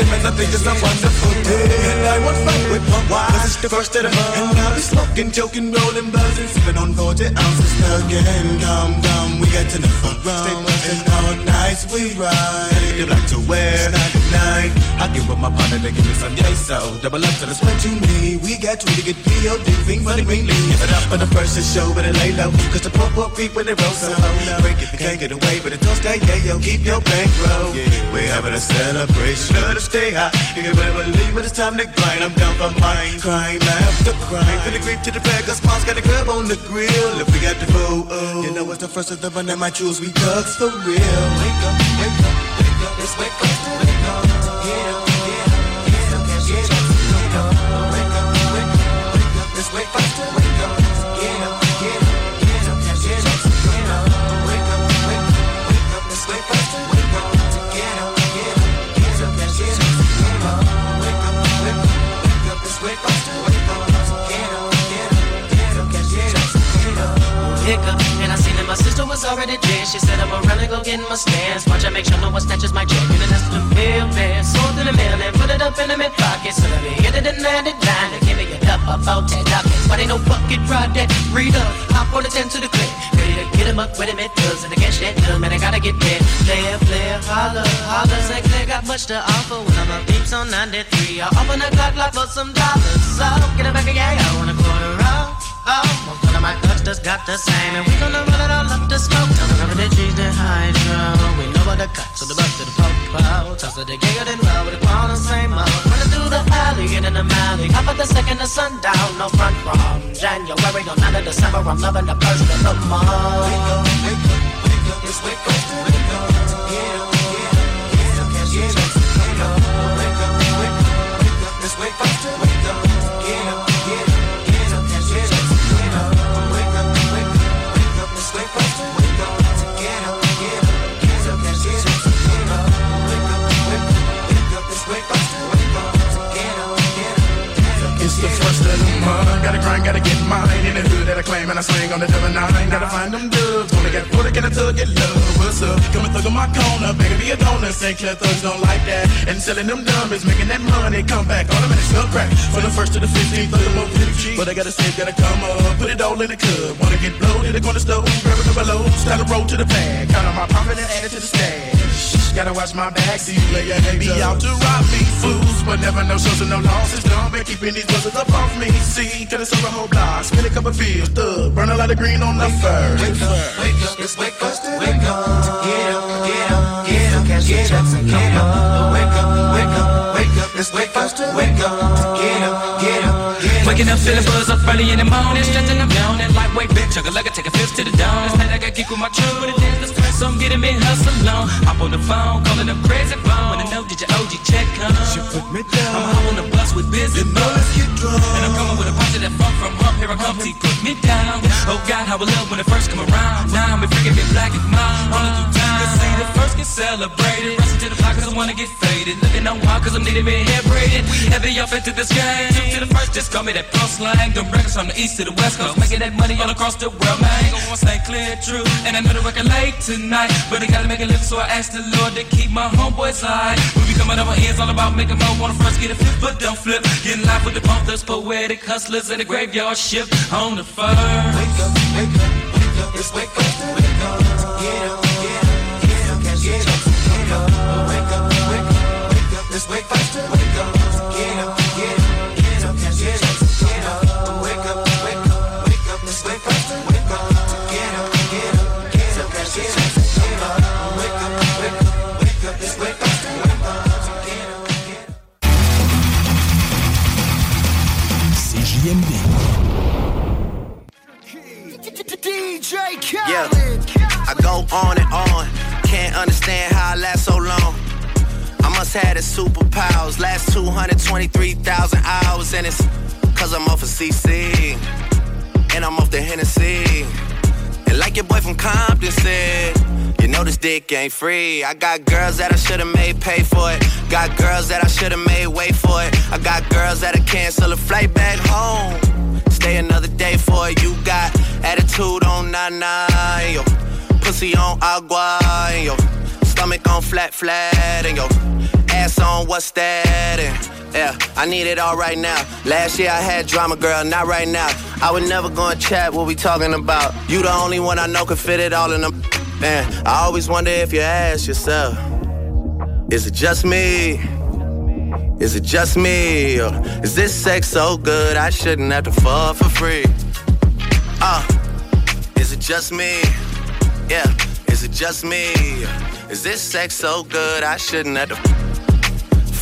And I think it's a wonderful day. And I want fun with my wife, cause it's the first of the month. And I'll be smoking, joking, rolling, buzzing, sipping on 40 ounces again. Come, come, we get to the front row. Stay buzzing all night, we ride. They like to wear 99. I get with my partner, they give me some yay, so double up to the sweat to me. We got to get POD, thing for the green leaf. Give it up for the first to show, but it lay low. Cause the poor, poor creep when they roll so low. Break you can't get away, but it don't stay, yeah, yo, keep your bankroll. We're having a celebration. Us stay high. You can better believe when it's time to grind. I'm down for mine. Crime after crime. To the creep to the bag, cause mom's got a grub on the grill. If we got the food, oh, you know it's the first of the one that my jewels we thugs for real. Wake up, wake up, wake up, it's wake up, wake up. Get up, get up. Wake up, wake up, wake up, it's wake up, wake up. Get And I seen that my sister was already dead. She said I'm around and go get my stance. Watch I make sure no one snatches my check. And that's the bill, man. Sold in the mail and put it up in the mid pocket. So let me hit it in 99 and give me a cup of about 10 dollars. But ain't no bucket ride that read up. Hop on the 10 to the clip. Ready to get him up with him, it does. And against that dumb, man, I gotta get there. Player, player, holler, holler. Say clear, got much to offer when I'm up deeps on 93. I'll open the clock lock for some dollars. So get it back, yeah, I want a quarter off. Oh, most of my thugs just got the same, and we gonna run it all up the smoke. Tell them the cheese, the hydro. We know what the cut, so the bus to the popo. Toss to the giggle, then love with the crown, the same mode. Running through the alley, get in the alley. Hop at the second of sundown, no front from January to 9 of December. I'm loving the of the month. Wake up, wake up, wake up, it's wake up. The I claim and I swing on the double nine. Gotta find them dubs. Gonna get put get a tug, get love. What's up? Come and thug on my corner. Baby, be a donor. St. Clair thugs don't like that. And selling them dummies, making that money. Come back, automatic sell crack. From the first to the 15th, thug them pretty cheap. But I gotta save, gotta come up. Put it all in the cup. Wanna get bloated, gonna stove. Grab a couple loads. Start a roll to the bag. Count on my profit and add it to the stash. Gotta watch my back, see you player be out to rob me. Fools, but never no shows and no losses. Don't be keeping these buzzers up off me. See, could have sold a whole block, spin a couple pills, thug, burn a lot of green on the first. Wake up, wake up, it's wake up, wake up. Get up, get up, get up, get up, get up. Wake up, wake up, wake up, it's wake up, wake up, get up. Waking up, feeling buzz up early in the morning. Stretching, I'm yawning. Lightweight bitch, chugga like I take a fifth to the dawn. This night I got kick with my truck, but it is the stress. So I'm getting me hustle on. Hop on the phone, calling them crazy phone. Wanna know, did your OG check come? She put me down. I'm hop on the bus with busy You know let's get drunk. And I'm coming with a bunch of that funk from up. Here I come, T, put me down. Oh God, how I love when it first come around. Now I'm freaking bit black and mild. celebrate it. Rushing to the block cause I wanna get faded. Looking on wild cause I'm needing me hair braided. We heavy off into this game. Two to the first, just call me that pro slang. Them records from the east to the west coast. Making that money all across the world, man. Ain't gonna stay clear, true. And I know the record late tonight. But I gotta make it live, so I asked the Lord to keep my homeboys high. We be coming over here, it's all about making more. Wanna first get a flip, but don't flip. Getting live with the Panthers, poetic hustlers, and the graveyard shift on the first. Wake up, wake up, wake up, it's wake up, wake up, get up, get up, get up, get up, up, wake up, wake up, wake up, it's wake up, CJMD. DJ Yeah, Khaled. I go on and on. Can't understand how I last so long. I must have the superpowers. Last 223,000 hours, and it's cause I'm off of CC. And I'm off the Hennessy. Like your boy from Compton said, you know this dick ain't free. I got girls that I should've made pay for it. Got girls that I should've made wait for it. I got girls that'll cancel a flight back home. Stay another day for it. You got attitude on nine, yo. Pussy on agua, yo. Stomach on flat flat, and yo. Ass on what's that? And yeah, I need it all right now. Last year I had drama, girl, not right now. I would never go and chat what we talking about. You the only one I know could fit it all in them. Man, I always wonder if you ask yourself, is it just me? Is it just me? Or is this sex so good I shouldn't have to fall for free? Uh, is it just me? Yeah, is it just me? Is this sex so good I shouldn't have to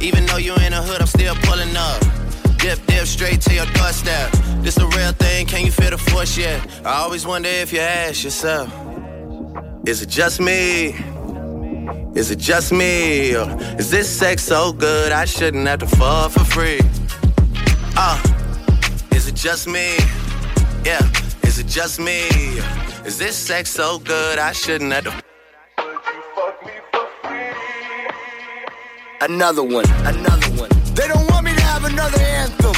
Even though you in the hood, I'm still pulling up. Dip, dip, straight to your doorstep. This a real thing, can you feel the force yet? I always wonder if you ask yourself, is it just me? Is it just me? Or is this sex so good I shouldn't have to fall for free? Uh, is it just me? Yeah, is it just me? Is this sex so good I shouldn't have to Another one, another one. They don't want me to have another anthem.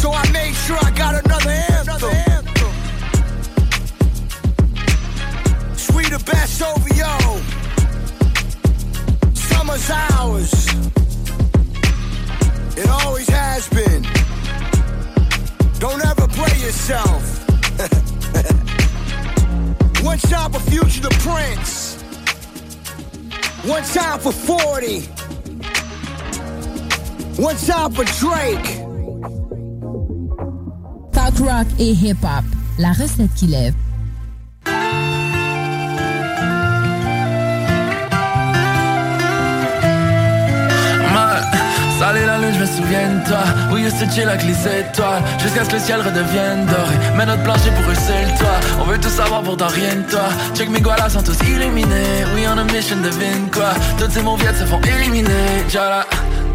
So I made sure I got another anthem. Sweeter best yo Summer's ours. It always has been. Don't ever play yourself. One time for Future the Prince. One time for 40. One time for Drake? Talk rock et hip-hop, la recette qui lève. Salut la lune, je me souviens de toi. We used to chill avec les étoiles Jusqu'à ce que le ciel redevienne doré. Mais notre plancher pour eux c'est le toit. On veut tout savoir pourtant rien de toi. Check mes gualas sont tous illuminés We on a mission devine quoi. Toutes ces mauviettes se font éliminer. Jala,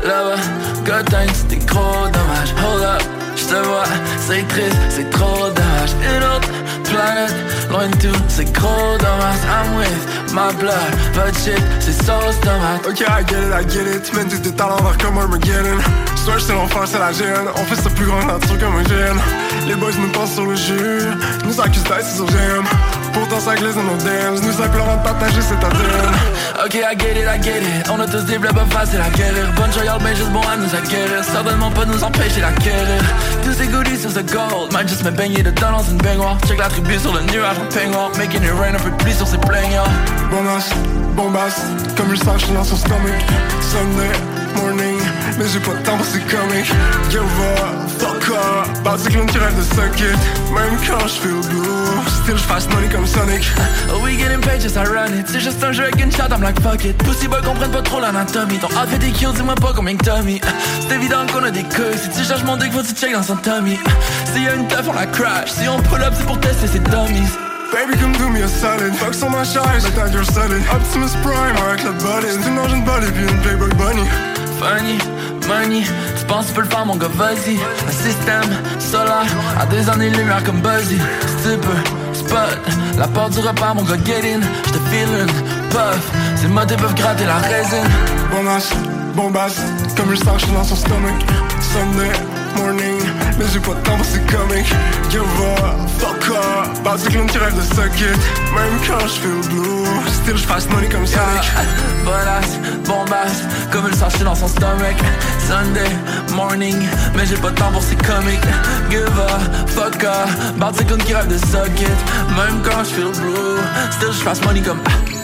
là-bas, good times, c'était trop dommage Hold up, j'te vois, c'est triste, c'est trop dommage Une autre planète, loin de tout, c'est gros dommage I'm with my blood, but shit, c'est sauce tomate Ok, I get it, I get it. Tu mènes tous tes talents vers comme Armageddon. Soit c'est l'enfer, c'est la gêne. On fait ça plus grand nature comme un gène. Les boys nous passent sur le jus. Nous accusent d'ice sur j'aime. Pourtant ça glisse dans nos dams. Nous implorons de partager cette ADN. Ok, I get it, I get it. On a tous des blabs faciles à guérir. Bonne joyale, mais juste bon à nous acquérir. Certainement pas nous empêcher d'acquérir. Tous ces goodies sur ce gold. Might just me baigner dedans dans une baignoire. Check la tribu sur le nuage en peignoir. Making it rain un peu de pluie sur ses plaignants. Bonasse, bombasse, comme le sache dans son stomach. Sunday, morning, mais j'ai pas de temps pour ces comics. Give up, fuck up, clown qui rêve de suck it. Même quand j'feel blue, still j'fasse money comme Sonic. Oh we getting paid just ironic, c'est juste un jeu avec une shot, I'm like fuck it. Pussy boy comprennent pas trop l'anatomie, ton outfit des kills, dis-moi pas combien que Tommy. C'est évident qu'on a des couilles, si tu cherches mon dick, faut que tu check dans son tummy. S'il y a une teuf, on la crash, si on pull up, c'est pour tester ses dummies. Baby, come do me a solid. Fuck sur ma charge, la tag you're solid. Optimus Prime avec le body. C'est une engine body puis une Playboy Bunny. Funny, money, tu penses tu peux le faire mon gars, vas-y Un système solaire, à des années-lumière comme Buzzy Si tu peux, la porte du repas mon gars, get in. J'te feelin', puff, ces mots peuvent gratter la résine Bombasse, bombasse, comme je sens que dans son stomach. Sunday morning, mais j'ai pas de temps pour ces comics Give up, fuck up, bâti clown qui rêve de suck it Même quand j'feel blue, still j'fasse money comme Sonic. Yeah, Bonasse, bombasse, comme le sachet dans son stomach. Sunday morning, mais j'ai pas de temps pour ces comics Give up, fuck up, clown qui rêve de suck it Même quand j'feel blue, still j'fasse money comme ah,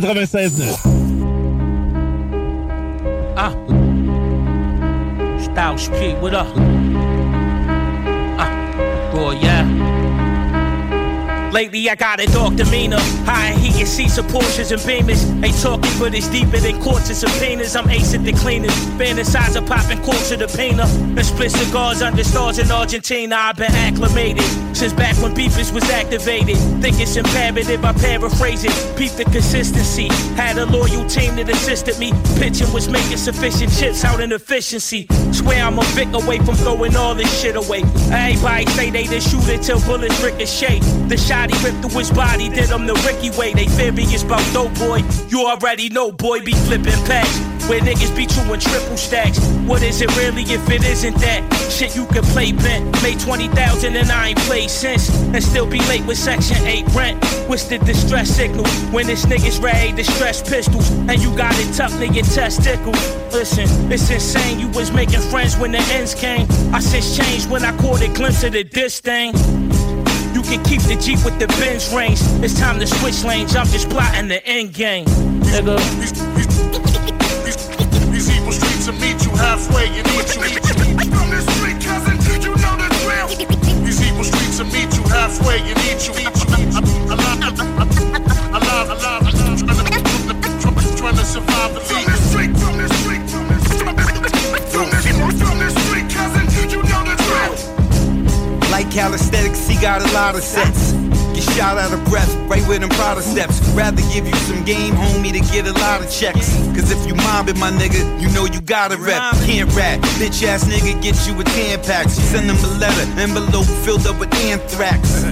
ah. Ah. Styles P, what up? Ah, boy, yeah. Lately I got a dark demeanor. High and seats of Porsches and Beamers. Ain't talking, but it's deeper than courts and subpoenas. I'm at the cleaners. Fantasize of popping quarts of the painter. And split cigars under stars in Argentina. I've been acclimated since back when beefers was activated. Think it's imperative, I paraphrase it. Peep the consistency. Had a loyal team that assisted me. Pitching was making sufficient chips out in efficiency. Swear I'm a Vic away from throwing all this shit away. Everybody say they just shoot it till bullets ricochet. The shot he ripped through his body, did him the Ricky way. They furious about dope boy. You already know, boy, be flipping packs. Where niggas be in triple stacks. What is it really if it isn't that? Shit you can play bent. Made 20,000 and I ain't played since. And still be late with Section 8 rent. What's the distress signal? When this niggas ready to stress pistols. And you got it in your testicles. Listen, it's insane. You was making friends when the ends came. I since changed when I caught a glimpse of the. You can keep the Jeep with the Benz range. It's time to switch lanes. I'm just plotting the end game. Nigga. These evil streets will meet you halfway and eat you. From the street, cousin, you know the drill. These evil streets will meet you halfway and eat you. Alive, alive, alive, trying to survive Like calisthenics, he got a lot of sets. Get shot out of breath, right with them Prada steps. Rather give you some game, homie, to get a lot of checks. Cause if you mobbing my nigga, you know you gotta rep. Can't rap, bitch ass nigga, get you a 10 pack. Send them a letter, envelope filled up with anthrax.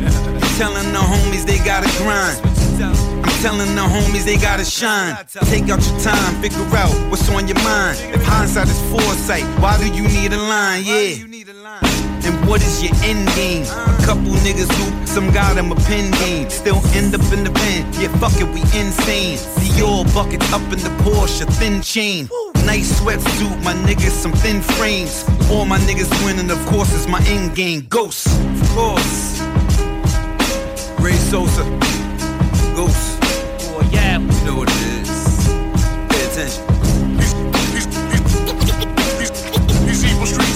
Telling the homies they gotta grind. I'm telling the homies they gotta shine. Take out your time, figure out what's on your mind. If hindsight is foresight, why do you need a line? Yeah. What is your end game? A couple niggas who some got them a pen game. Still end up in the pen. Yeah, fuck it, we insane. Dior buckets up in the Porsche, thin chain. Nice sweatsuit, my niggas, some thin frames. All my niggas winning, of course, is my end game. Ghost, of course. Ray Sosa, Ghost. Boy, yeah. You know what it is. Pay attention.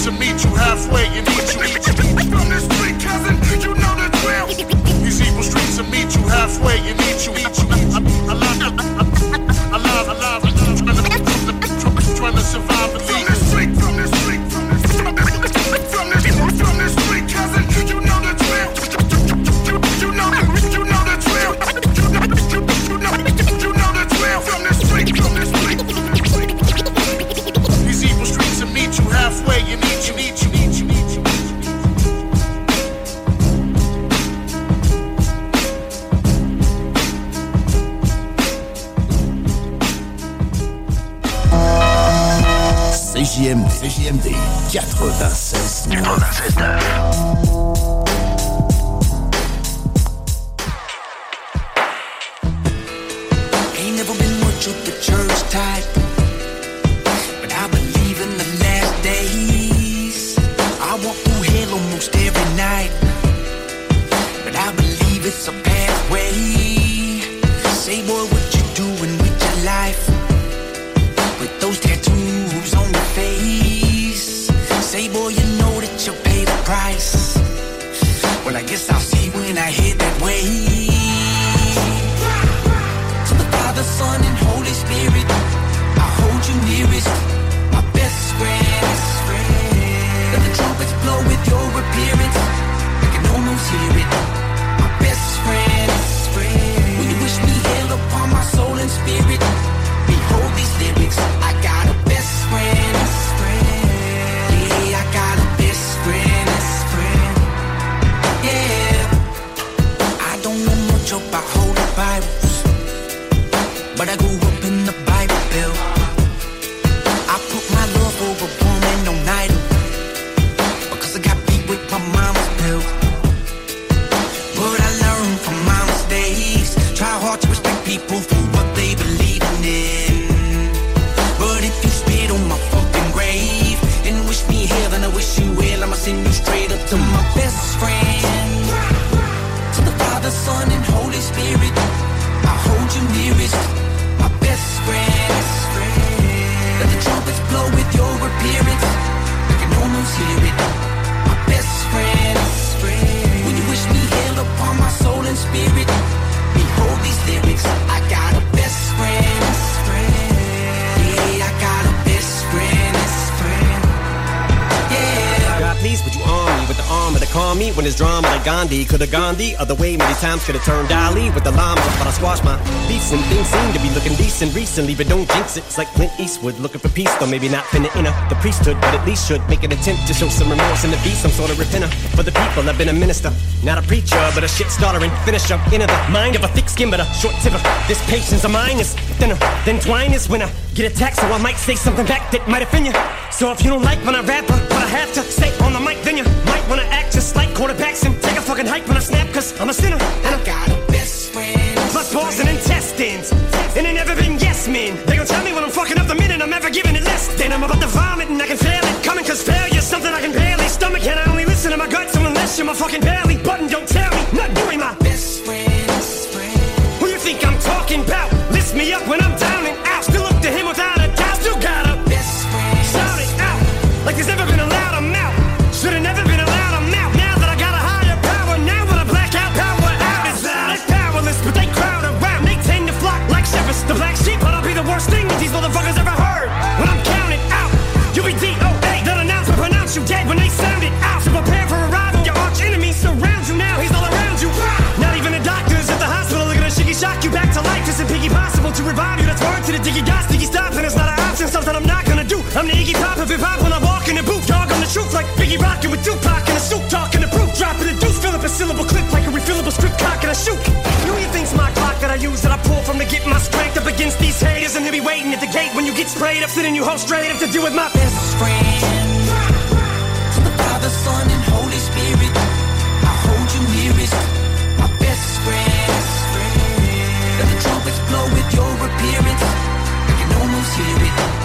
Will meet you halfway and eat you. From the street, cousin, you know the drill. These evil streets will meet you halfway and eat you. Alive, alive, CJMD, CJMD 96 96 calm me when there's drama like Gandhi? Could have Gandhi other way many times, could have turned Dali with the llama, but I squashed my beefs and things seem to be looking decent recently, but don't jinx it. It's like Clint Eastwood looking for peace, though maybe not finna enter the priesthood, but at least should make an attempt to show some remorse and to be some sort of repenter for the people. I've been a minister, not a preacher, but a shit starter and finisher. Into the mind of a thick skin, but a short tipper. This patience of mine is thinner than twine is when I get attacked, so I might say something back that might offend you. So if you don't like when I rap, what I have to say on the mic, then you might wanna act just like quarterbacks and take a fucking hike when I snap, cause I'm a sinner. And I got a best friend. Plus balls and intestines. And they never been yes men. They gon' tell me when I'm fucking up the minute I'm ever giving it less. Then I'm about to vomit and I can feel it coming, cause failure's something I can barely stomach. And I only listen to my gut, so unless you're my fucking belly button, don't tell me. Not doing my best friend. Who you think I'm talking about? List me up when word to the diggy got sticky stop, and it's not an option. Something I'm not gonna do. I'm the Iggy Pop of hip hop when I walk in the booth. Dog on the truth like Biggie rockin' with Tupac in a suit, talking the proof, dropping the deuce, fill up a syllable clip like a refillable script, cock and I shoot. You think's my clock that I use that I pull from to get my strength up against these haters, and they be waiting at the gate when you get sprayed up, sitting you hold straight up to deal with my best friend. To the Father, Son, and Holy Spirit, your appearance. I can almost hear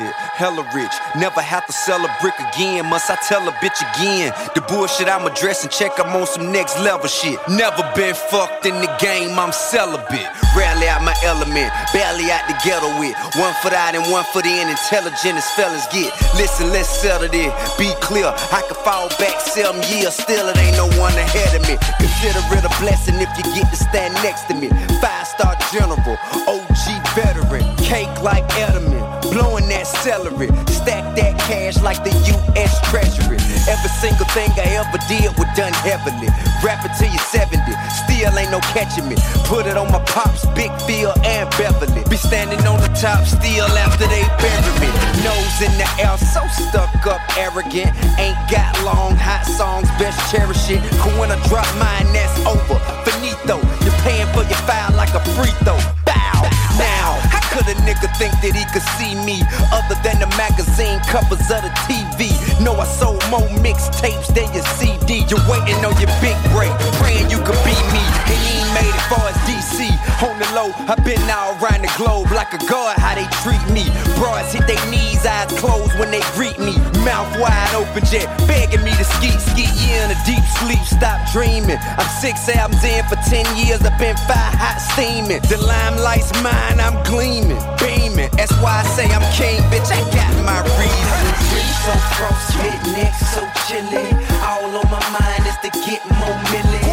it, hella rich. Never have to sell a brick again. Must I tell a bitch again? The bullshit I'm addressing, check I'm on some next level shit. Never been fucked in the game, I'm celibate. Rarely out my element, barely out the ghetto with. One foot out and one foot in, intelligent as fellas get. Listen, let's settle this. Be clear, I could fall back seven years, still it ain't no one ahead of me. Consider it a blessing if you get to stand next to me. Five star general, OG veteran, cake like Edelman. blowing that celery. Stack that cash like the U.S. Treasury. Every single thing I ever did was done heavily. Rap it till you're 70, still ain't no catching me. Put it on my pops, Big Phil and Beverly. Be standing on the top still after they bury me. Nose in the air, so stuck up, arrogant. Ain't got long, hot songs, best cherish it. Cause when I drop mine, that's over. Finito, you're paying for your foul like a free throw. Bow, now. How could a nigga think that he could see me other than the magazine covers of the TV? No, I sold more mixtapes than your CD. You're waiting on your big break, praying you could be me. And he ain't made it far as DC. On the low, I've been all around the globe like a god, how they treat me. Broads hit their knees, eyes closed when they greet me. Mouth wide open, jet, begging me to ski, ski. Yeah, in a deep sleep, stop dreaming. I'm six albums in for ten years, I've been five hot steaming. The limelight's mine, I'm gleaming, beaming. That's why I say I'm king, bitch. I got my reasons. So frostbit, neck so chilly. All on my mind is to get more milli.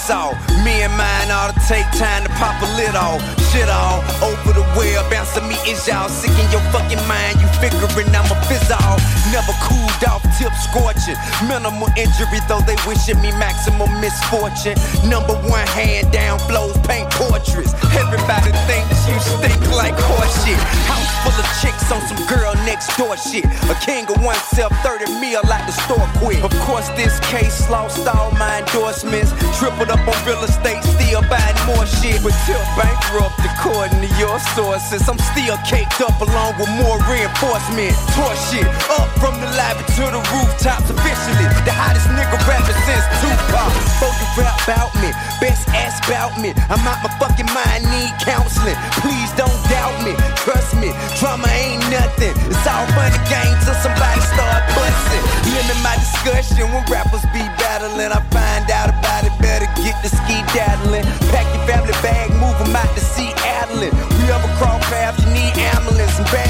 Piss off. Me and mine ought to take time to pop a lid off. Shit all over the web, answer me is y'all sick in your fucking mind. You figuring I'm a fizz off. Never cooled off, tip scorching. Minimal injury, though they wishing me maximum misfortune. Number one hand down flows, paint portraits. Everybody thinks you stink like horseshit. House full of chicks on some girl next door shit. A king of oneself, 30 mil like the store quit. Of course, this case lost all my endorsements. Tripled up on real estate, still buying more shit. But till bankrupt, according to your sources, I'm still caked up along with more reinforcement. Tore shit up from the lobby to the rooftops officially. The hottest nigga rapping since Tupac. Both you rap about me, best ask about me. I'm out my fucking mind, need counseling. Please don't doubt me, trust me. Drama ain't nothing. It's all fun and game till somebody start busting. Limit my discussion when rappers be battling. I find out about it, better get the ski daddling. Pack your family bag, move 'em out to see Adeline. We ever cross paths, you need ambulance and.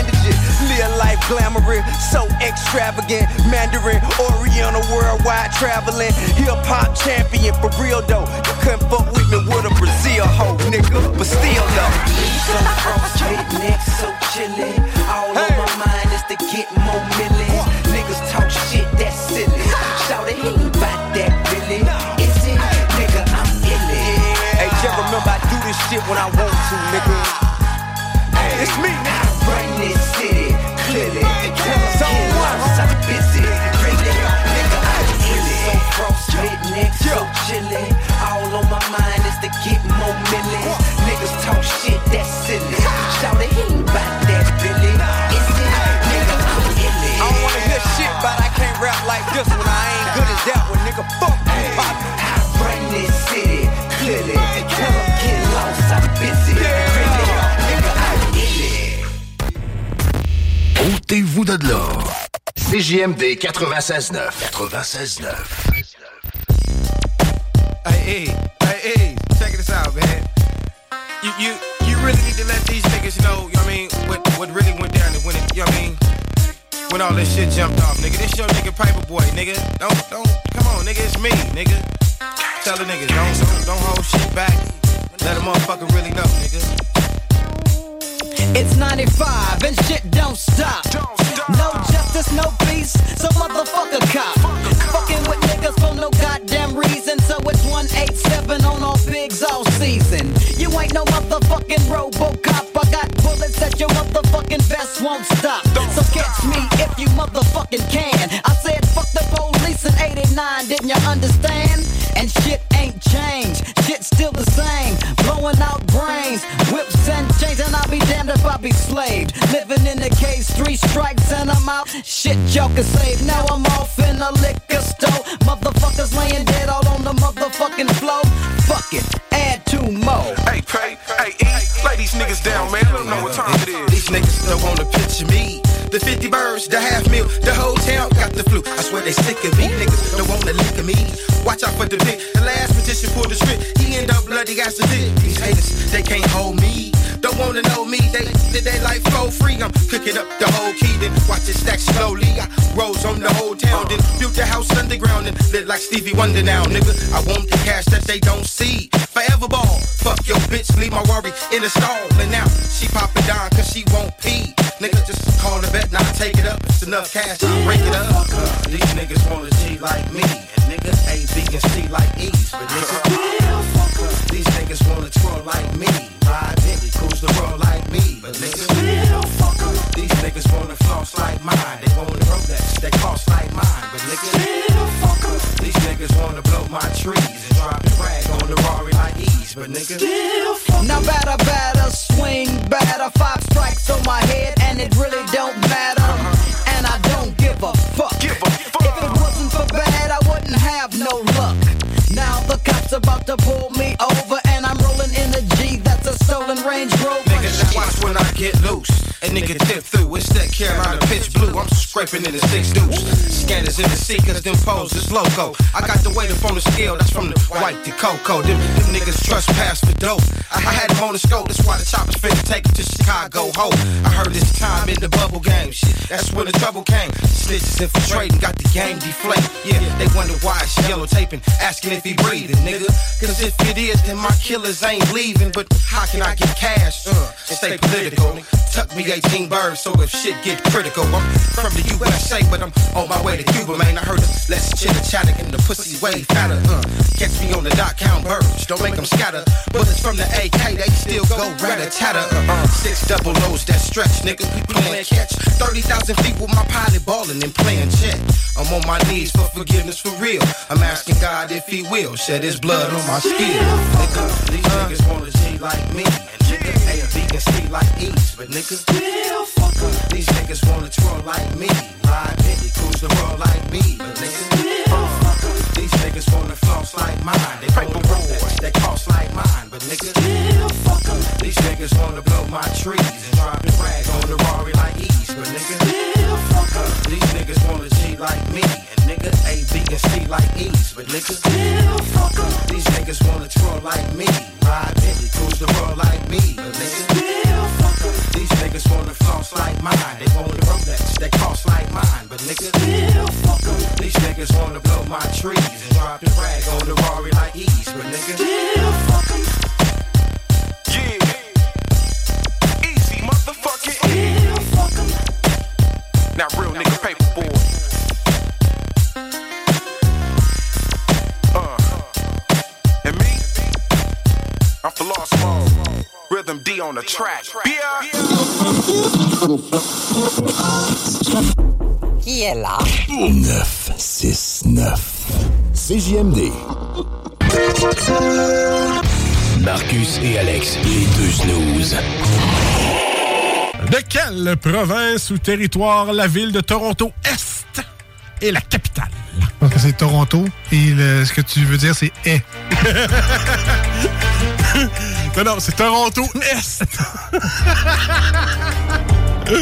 Glamorous, so extravagant. Mandarin, Oriental, worldwide traveling. Hip hop champion for real though. You couldn't fuck with me with a Brazil hoe, nigga. But still though. So frostbit, neck so chilly. All on my mind is to get more millions. Niggas talk shit, that's silly. Shout it, he ain't about that really. Is it? Nigga, I'm illy. Hey, just remember I do this shit when I want to, nigga. It's me. I run this city clearly. Tell 'em get lost, I'm busy. Really, nigga, I'm illy. So frostbit, neck so chilly. All on my mind is to get more millions. Niggas talk shit, that's silly. Shout it, he ain't about that really. Is it? Nigga, I'm illy. I don't wanna hear shit, but I can't rap like this one. I ain't good as that one, nigga. Fuck you, pop. I run this city clearly. Ôtez-vous de. CJMD 96.9. 96.9. Hey, hey, hey, hey, check this out, man. You, you, you really need to let these niggas know, you know what I mean, what, what really went down and when it, you know what I mean, when all this shit jumped off, nigga. This your nigga Piper Boy, nigga. Don't, don't, come on, nigga, it's me, nigga. Tell the niggas, don't, don't, don't hold shit back. Let a motherfucker really know, nigga. It's 95 and shit don't stop. No justice, no peace, so motherfucker cop. Fucking with niggas for no goddamn reason, so it's 187 on all pigs all season. You ain't no motherfucking Robocop. I got bullets that your motherfucking vest won't stop. So catch me if you motherfucking can. I said fuck the police in 89, didn't you understand? And shit ain't changed, shit still the same. Blowing out brains, whips three strikes and I'm out. Shit, can save. Now I'm off in a liquor store. Motherfuckers laying dead all on the motherfucking floor. Fuck it, add two more. Hey, pray, hey, E, lay these niggas down, man. I don't know what time it is. These niggas don't wanna picture me. The 50 birds, the half meal, the whole town got the flu. I swear they sick of me. Niggas don't wanna lick of me. Watch out for the dick. The last magician pulled the script. He end up bloody ass a dick. These haters they can't hold me. Wanna know me, they did they like flow free. I'm cooking up the whole key, then watch it stack slowly. I rose on the whole town, then built the house underground and lit like Stevie Wonder now, nigga. I want the cash that they don't see. Forever ball, fuck your bitch, leave my worry in the stall. And now she poppin' down cause she won't pee. Nigga, just call the bet, now take it up. It's enough cash, I break it up. These niggas wanna G like me, and nigga A, B, and C like E's. But nigga, these niggas wanna twirl like me. Wanna floss like mine. They wanna Rolex, they cost like mine. But nigga, these niggas wanna blow my trees and drop the rag on the Rari like E's. But nigga, Now batter, batter, swing batter. Five strikes on my head and it really don't matter. Uh-huh. And I don't give a fuck. If it wasn't for bad, I wouldn't have no luck. Now the cops about to pull me over and I'm rolling in a G that's a stolen Range Rover. Watch when I get loose. A nigga tip through, it's that Carolina pitch blue. I'm scraping in the six deuce. Scanners in the seekers, them pose is loco. I got the weight up on the scale, that's from the white to cocoa. Them, them niggas trespass for dope. I, I had them on the scope, that's why the choppers finna take it to Chicago. Ho, I heard this time in the bubble game. Shit, that's when the trouble came. Snitches infiltrating, got the game deflate. Yeah, they wonder why it's yellow taping, asking if he breathing, nigga. Cause if it is, then my killers ain't leaving. But how can I get cash? Uh, stay political. Tuck me 18 birds, so if shit get critical, I'm from the USA, but I'm on my way to Cuba, man. I heard it's less chitter chatter and the pussy way fatter. Uh, catch me on the dot count birds, don't make them scatter. Bullets from the AK, they still go ratter tatter. Uh, six double O's that stretch, nigga. We playing catch. 30,000 feet with my pilot balling and playing check. I'm on my knees for forgiveness for real. I'm asking God if he will shed his blood on my skin. Nigga, these niggas wanna G like me. A, B, and C like E's. But nigga, these niggas wanna twirl like me. Ride Bentley, cruise the world like me. But nigga, uh, these niggas wanna floss like mine. They wanna Rolex, they cost like mine. But nigga, these niggas wanna blow my trees and drop the rag on the Rari like E's. But nigga, these niggas wanna G like me. And nigga, A, B, and C like E's. But nigga, these niggas wanna twirl like me. Ride Bentley, cruise the world like me. But niggas still nigga, these niggas wanna floss like mine. They wanna Rolex, they cost like mine. But niggas still nigga, these niggas wanna blow my trees and drop the rag on the Rari like E's. But niggas still nigga, Yeah. Easy, motherfucking. Now, real nigga paper lost mode. Rhythm D on the track. Qui est là? 969. CJMD. Marcus et Alex, les deux snooze. De quelle province ou territoire la ville de Toronto Est est la capitale? Donc c'est Toronto et le- ce que tu veux dire c'est est. non, non, c'est Toronto Est. Euh,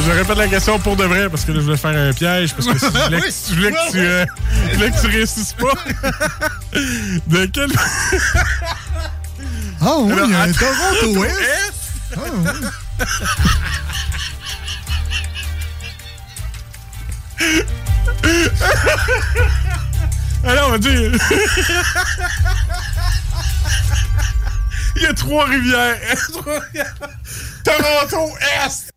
je répète la question pour de vrai parce que là, je voulais faire un piège parce que si je voulais, que, je voulais que tu, euh, voulais que tu réussisses pas. De quelle. Ah oui, Alors, il y a un. Toronto Est. Ah oui. Alors, on va dire. Il y a trois rivières. Toronto Est.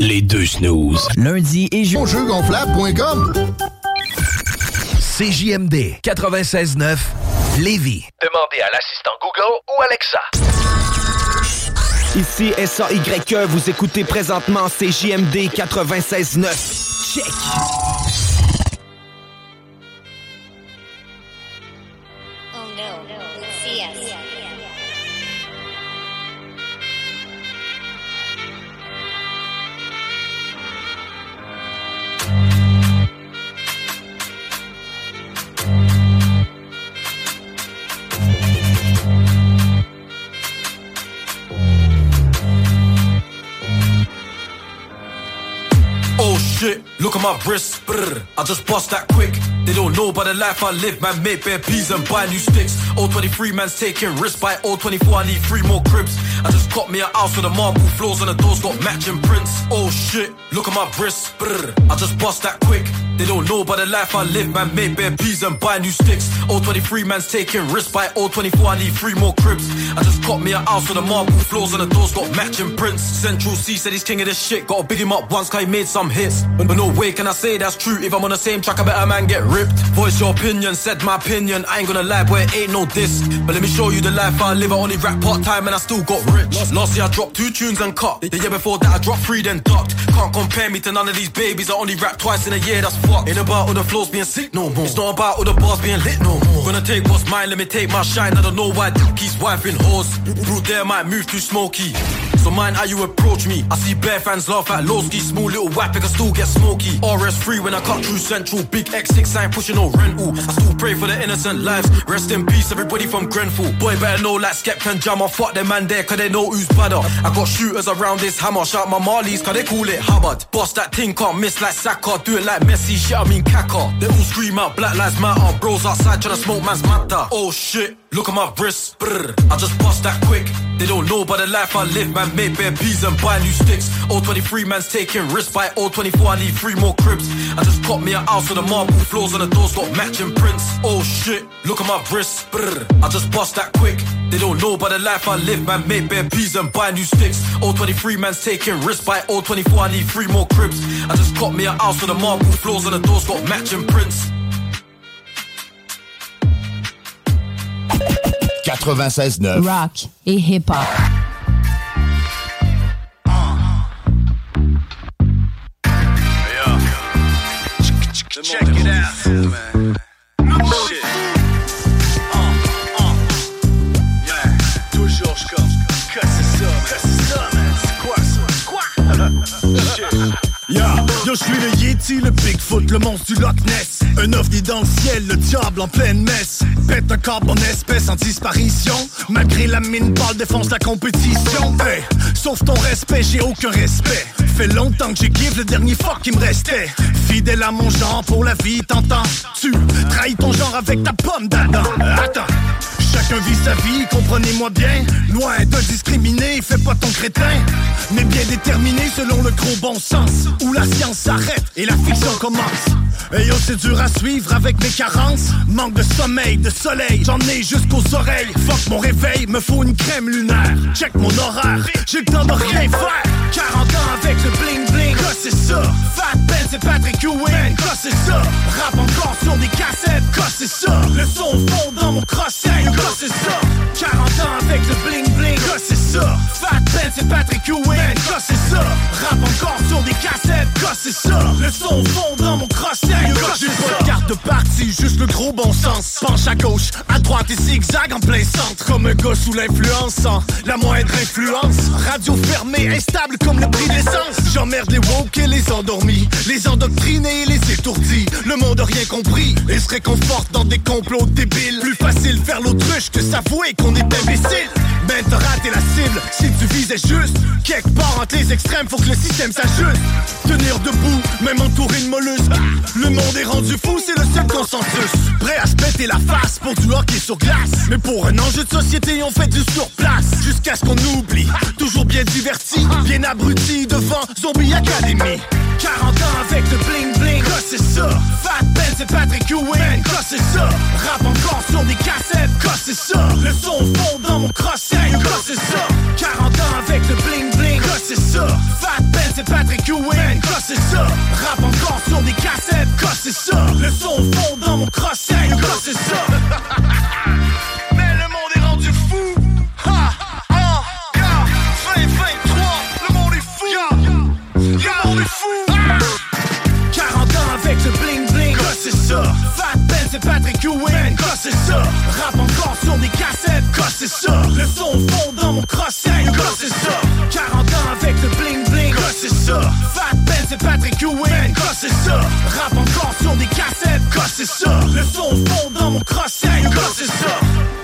Les deux snooze. Lundi et jeudi. Jeugonflable.com. CJMD 96.9 Lévis. Demandez à l'assistant Google ou Alexa. Ici SAYE, vous écoutez présentement CJMD 96.9. Check. Shit, look at my wrist. Brr, I just bust that quick. They don't know about the life I live, man. Make bare peas and buy new sticks. All 23 man's taking risks by all 24. I need three more cribs. I just got me a house with the marble floors and the doors got matching prints. Oh shit, look at my wrist, Brr. I just bust that quick. They don't know about the life I live, man. Make bare peas and buy new sticks. All 23 man's taking risks by all 24. I need three more cribs. I just got me a house with the marble floors and the doors got matching prints. Central Cee said he's king of this shit. Gotta big him up once, cause he made some hits. But no way can I say that's true. If I'm on the same track, I better man get ripped. Voice your opinion, said my opinion. I ain't gonna lie, boy, it ain't no diss. But let me show you the life I live. I only rap part time and I still got rich. Last year I dropped two tunes and cut. The year before that I dropped three then ducked. Can't compare me to none of these babies. I only rap twice in a year, that's fucked. Ain't about all the flows being sick no more. It's not about all the bars being lit no more. Gonna take what's mine, let me take my shine. I don't know why keeps wifing hoes. Rude there might move too smoky. So mind how you approach me. I see bare fans laugh at Lowski. Small little whack, I can still get smoky. RS3 when I cut through Central. Big X6 sign pushing no rental. I still pray for the innocent lives. Rest in peace, everybody from Grenfell. Boy, better know like Skep and Jammer. Fuck them man there, cause they know who's badder. I got shooters around this hammer. Shout my Marlies, cause they call it Hubbard. Boss that thing can't miss like Saka. Do it like Messi, shit, I mean Kaka. They all scream out Black Lives Matter. Bros outside trying to smoke man's matter. Oh shit. Look at my wrists, brr. I just bust that quick. They don't know about the life I live, man. Make bare peas and buy new sticks. All 23 man's taking risks by all 24. I need three more cribs. I just got me a house with the marble floors and the doors got matching prints. Oh shit, look at my wrists, brr. I just bust that quick. They don't know about the life I live, man. Make bare peas and buy new sticks. All 23 man's taking risks by all 24. I need three more cribs. I just got me a house with the marble floors and the doors got matching prints. 96.9. Rock et hip-hop. Check it out, uh, uh. man. Yo, je suis le Yeti, le Bigfoot, le monstre du Loch Ness. Un ovni dans le ciel, le diable en pleine messe. Pète un corps en espèce en disparition. Malgré la mine pâle, défonce la compétition. Hey, sauf ton respect, j'ai aucun respect. Fait longtemps que j'ai give le dernier fuck qui me restait. Fidèle à mon genre pour la vie, t'entends? Tu trahis ton genre avec ta pomme d'Adam. Attends. Chacun vit sa vie, comprenez-moi bien. Loin de discriminer, fais pas ton crétin. Mais bien déterminé selon le gros bon sens. Où la science s'arrête et la fiction commence. Et yo, c'est dur à suivre avec mes carences. Manque de sommeil, de soleil, j'en ai jusqu'aux oreilles. Fuck mon réveil, me faut une crème lunaire. Check mon horaire, j'ai le temps de rien faire. 40 ans avec le bling bling, c'est ça? Fat Ben, c'est Patrick Ewing, quoi c'est ça? Rap encore sur des cassettes, c'est ça? Le son fond dans mon quoi c'est ça? 40 ans avec le bling quoi c'est ça? Fat Ben, c'est Patrick Ewing, quoi c'est ça? Rap encore sur des cassettes, quoi c'est ça? Le son fond dans mon crochet, quoi c'est ça? Pas carte de parti, juste le gros bon sens. Penche à gauche, à droite et zigzag en plein centre. Comme un gars sous l'influence, sans la moindre influence. Radio fermée, instable comme le prix de l'essence. J'emmerde les woke et les endormis, les endoctrinés et les étourdis. Le monde a rien compris et se réconforte dans des complots débiles. Plus facile faire l'autruche que s'avouer qu'on est imbécile. Raté la cible si tu visais juste. Quelque part entre les extrêmes, faut que le système s'ajuste. Tenir debout, même entouré de mollusques. Le monde est rendu fou, c'est le seul consensus. Prêt à se péter la face pour du hockey sur glace. Mais pour un enjeu de société, on fait du surplace. Jusqu'à ce qu'on oublie. Toujours bien diverti, bien abruti devant Zombie Academy. 40 ans avec le bling bling, c'est ça? Fat Ben, c'est Patrick Ewing, c'est ça? Rap encore c'est ça? Le son fond dans mon crochet, quoi c'est ça? 40 ans avec le bling bling, quoi c'est ça? Fat Ben, c'est Patrick Ewing, quoi c'est ça? Rap encore sur des cassettes, quoi c'est ça? Le son fond dans mon crochet, quoi c'est ça? c'est Patrick Ewing, c'est ça? Rap encore sur des cassettes, c'est ça? Le son fond dans mon quoi c'est ça? 40 ans avec le bling bling, c'est ça? Fat Ben, c'est Patrick Ewing, c'est ça? Rap encore sur des cassettes, c'est ça? Le son fond dans mon quoi c'est ça?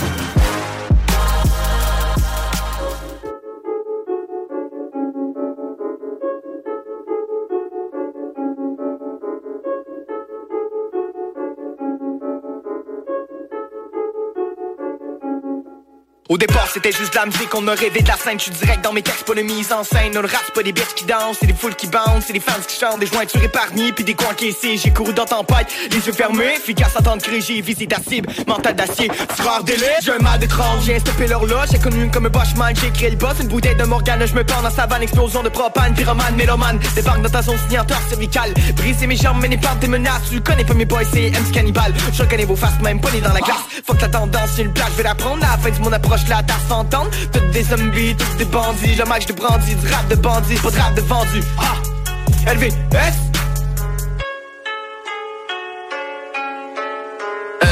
Au départ, c'était juste de la musique, on me rêvait de la scène. Je suis direct dans mes textes, pas de mise en scène. On le rap, pas des bitches qui dansent, c'est des foules qui bounce, c'est des fans qui chantent, des jointures épargnées, puis des coins encaissés. J'ai couru dans tempête, les yeux fermés, efficace à tendre crier, j'ai visé ta cible, mental d'acier, frère délai. J'ai un mal d'étrange, j'ai stoppé l'horloge, j'ai connu comme un boshman, j'ai créé le boss, une bouteille de Morgane, je me pends dans sa vanne, explosion de propane, pyromane, mélomane, débarque dans ta zone signateur cervicale, briser mes jambes, mais les pas tes menaces, tu connais pas mes boys, c'est MC Cannibal, je reconnais vos faces, même pas dans la glace. Fuck la tendance, une plage, je vais la prendre, à la fin du monde approche, la tasse s'entendre, toutes des zombies, tous des bandits, jamais je te brandis, du rap de bandit, pas de rap de vendu. Ah, LVS.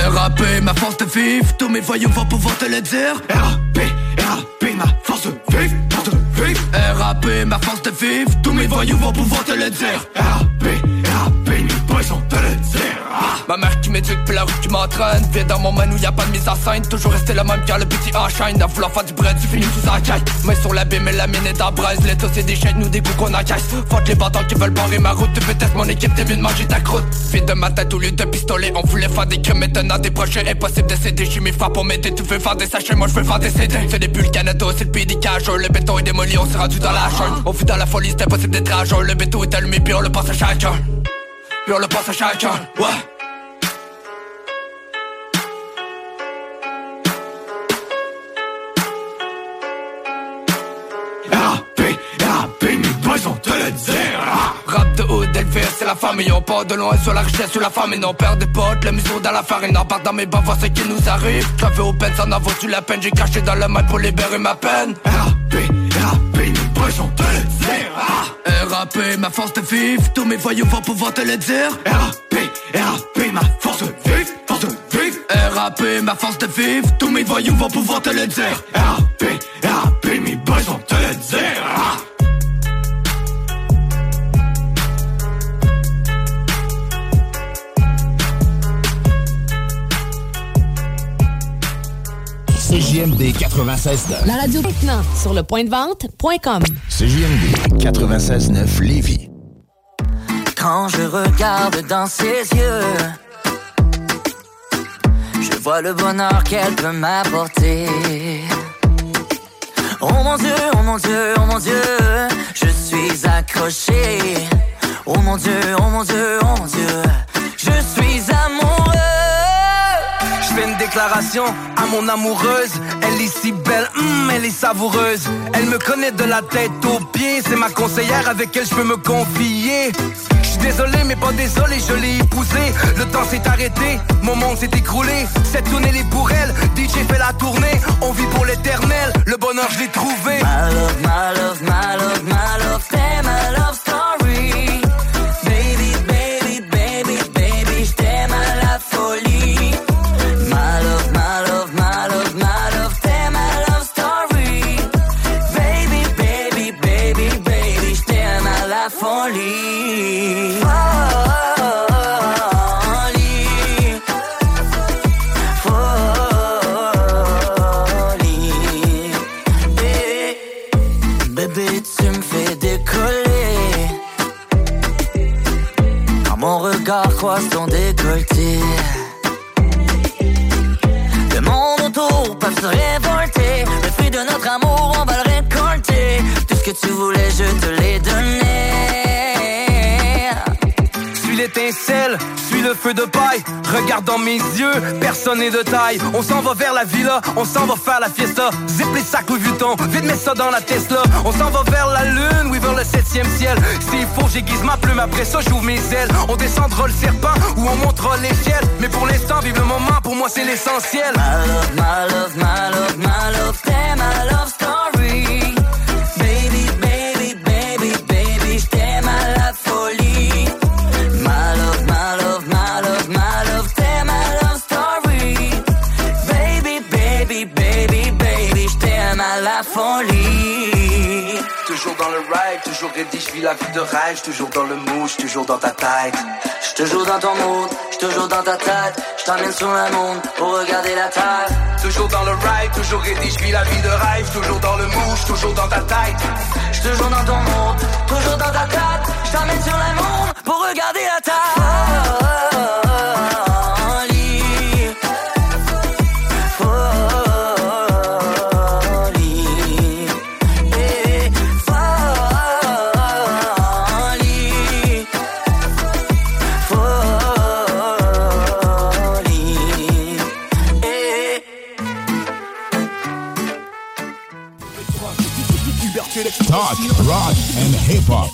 RAP, ma force de vivre, tous mes voyous vont pouvoir te le dire. RAP, RAP, ma force de vivre, force de vivre. RAP, ma force de vivre, tous mes voyous vont pouvoir te le dire. RAP, RAP, mes boys le dire. Ah. Ma mère qui m'éduque, puis la rue qui m'entraîne. Viens dans mon man où y a pas de mise en scène. Toujours rester la même car le petit enchaîne. À vouloir faire du bread, tu finis sous un caille. Mais sur la mais la mine est en braise. Les c'est des chaînes, nous des coups qu'on. Fuck les bâtons qui veulent barrer ma route. Tester mon équipe, t'es mieux de manger ta croûte. De ma tête au lieu de pistolet. On voulait faire des crimes, maintenant des projets. Impossible de céder. J'suis mes frappes pour m'aider. Tu veux faire des sachets, moi j'veux faire des CD. C'est des bulles Canada, c'est le pays des cages. Le béton est démoli, on s'est rendu dans la jungle. On fut dans la folie, c'est impossible d'être à jour. Le béton est allumé, puis on le passe à chacun. Puis on le passe à chacun, ouais. RAP, de haut élevé, c'est la famille. On part de loin sur la richesse, sur la famille On perd des potes, le museau dans la farine. On part dans mes bas, ce qui nous arrive. J'avais au peine, ça en vaut-tu la peine? J'ai caché dans le mal pour libérer ma peine. RAP, RAP, te le dire RAP, ma force de vivre. Tous mes voyous vont pouvoir te le dire. RAP, RAP, ma force de vivre Force de vivre. RAP, ma force de vivre. Tous mes voyous vont pouvoir te le dire. RAP, RAP, mes boys vont te le dire CJMD 96.9. La radio maintenant sur le point de vente.com. CJMD 96.9 Lévis. Quand je regarde dans ses yeux, je vois le bonheur qu'elle peut m'apporter. Oh mon Dieu, oh mon Dieu, oh mon Dieu, je suis accroché. Oh mon Dieu, oh mon Dieu, oh mon Dieu, je suis amoureux. Fais une déclaration à mon amoureuse. Elle est si belle, hum, elle est savoureuse. Elle me connaît de la tête aux pieds. C'est ma conseillère avec elle je peux me confier. Je suis désolé, mais pas désolé, je l'ai épousée. Le temps s'est arrêté, mon monde s'est écroulé. Cette tournée est pour elle. DJ fait la tournée, on vit pour l'éternel. Le bonheur, je l'ai trouvé. My love, my love que tu voulais, je te l'ai donné. Suis l'étincelle, suis le feu de paille. Regarde dans mes yeux, personne n'est de taille. On s'en va vers la villa, on s'en va faire la fiesta. Zip les sacs Louis Vuitton, vite mets ça dans la Tesla. On s'en va vers la lune, oui vers le septième ciel. S'il faut, j'aiguise ma plume, après ça j'ouvre mes ailes. On descendra le serpent ou on montera l'échelle. Mais pour l'instant, vive le moment, pour moi c'est l'essentiel. My love, my love, my love, my love, ma love story. La. Toujours dans le ride, toujours ready, je vis la vie de rêve, toujours dans le mouche, toujours dans ta tête. Je te joue dans ton mood, je te joue dans ta tête. Je t'emmène sur le monde pour regarder la terre. Toujours dans le ride, toujours ready, je vis la vie de rêve, toujours dans le mouche, toujours dans ta tête. Je te joue dans ton monde, toujours dans ta tête. Je t'emmène sur le monde pour regarder la terre.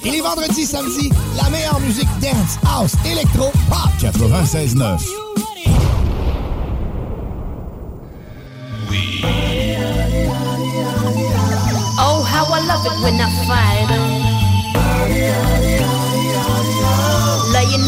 Et les vendredis, samedis, la meilleure musique dance, house, électro, pop. 96.9. Oh, how I love it when I fight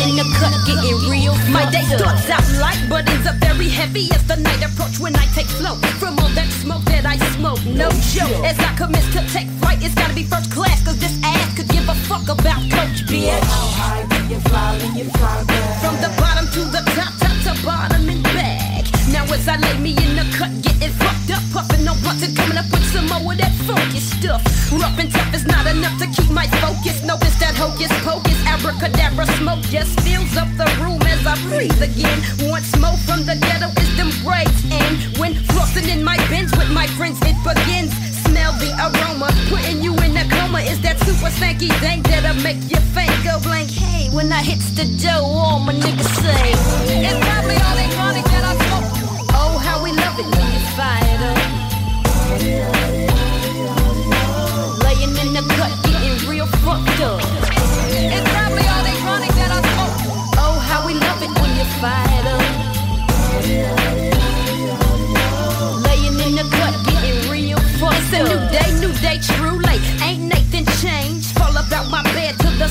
in the cut, getting real. My day starts out light, but ends up very heavy as the night approach when I take flow. From all that smoke that I smoke, no joke. As I commence to take flight, it's gotta be first class, cause this ass could give a fuck about Coach bitch. How high do you fly when you fly back? From the bottom to the top, top to bottom and back. Now as I lay me in the cut, getting fucked up, puffing no and coming up with some more of that funky stuff. Rough and tough is not enough to keep my focus. Notice that hocus pocus, abracadabra smoke just fills up the room as I breathe again. Once more from the ghetto is them and when flossing in my bins with my friends, it begins. Smell the aroma, putting you in a coma. Is that super stanky dank that'll make your face go blank? Hey, when I hits the dough, all my niggas say, It's probably all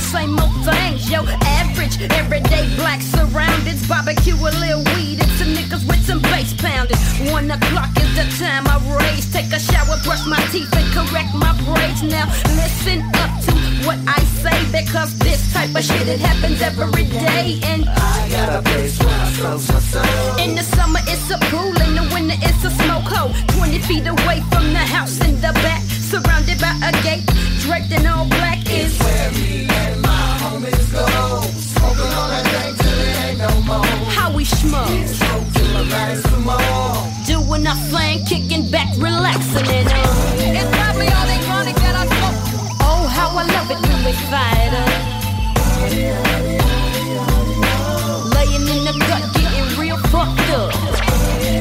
same old things. Yo, average, everyday black surroundings. Barbecue a little weed and some niggas with some bass pounding. One o'clock is the time I raise. Take a shower, brush my teeth, and correct my braids. Now, listen up what I say because this type of shit it happens every day. And I got a place where I slow my soul. In the summer, it's a pool. In the winter, it's a smoke hole. 20 feet away from the house in the back. Surrounded by a gate, draped in all black is where me and my homies go. Smoking on that thing till it ain't no more. How we more. Doing our thing, kicking back, relaxing and uh. It's probably all they chronic that how I love it when we fight up. Laying in the gut, getting real fucked up.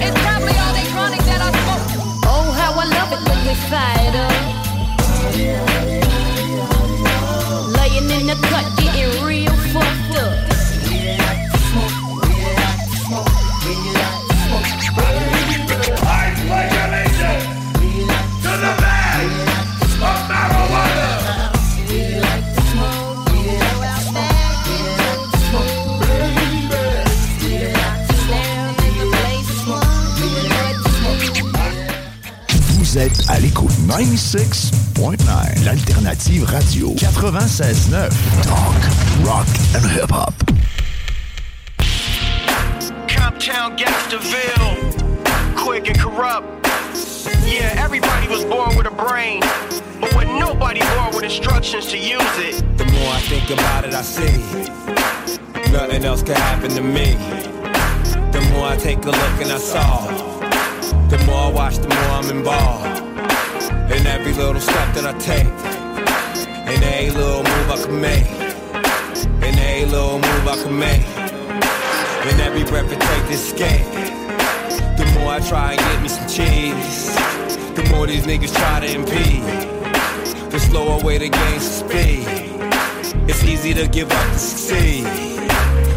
It's probably all they chronic that I smoke. Oh, how I love it when we fight up. 96.9, l'alternative radio 96.9. Talk, rock and hip-hop. Comptown Gangsterville, quick and corrupt. Yeah, everybody was born with a brain, but when nobody born with instructions to use it. The more I think about it, I see nothing else can happen to me. The more I take a look and I saw, the more I watch, the more I'm involved. In every little step that I take, in every little move I can make, in every little move I can make, in every breath I take this skate. The more I try and get me some cheese, the more these niggas try to impede. The slower way to gain some speed. It's easy to give up to succeed.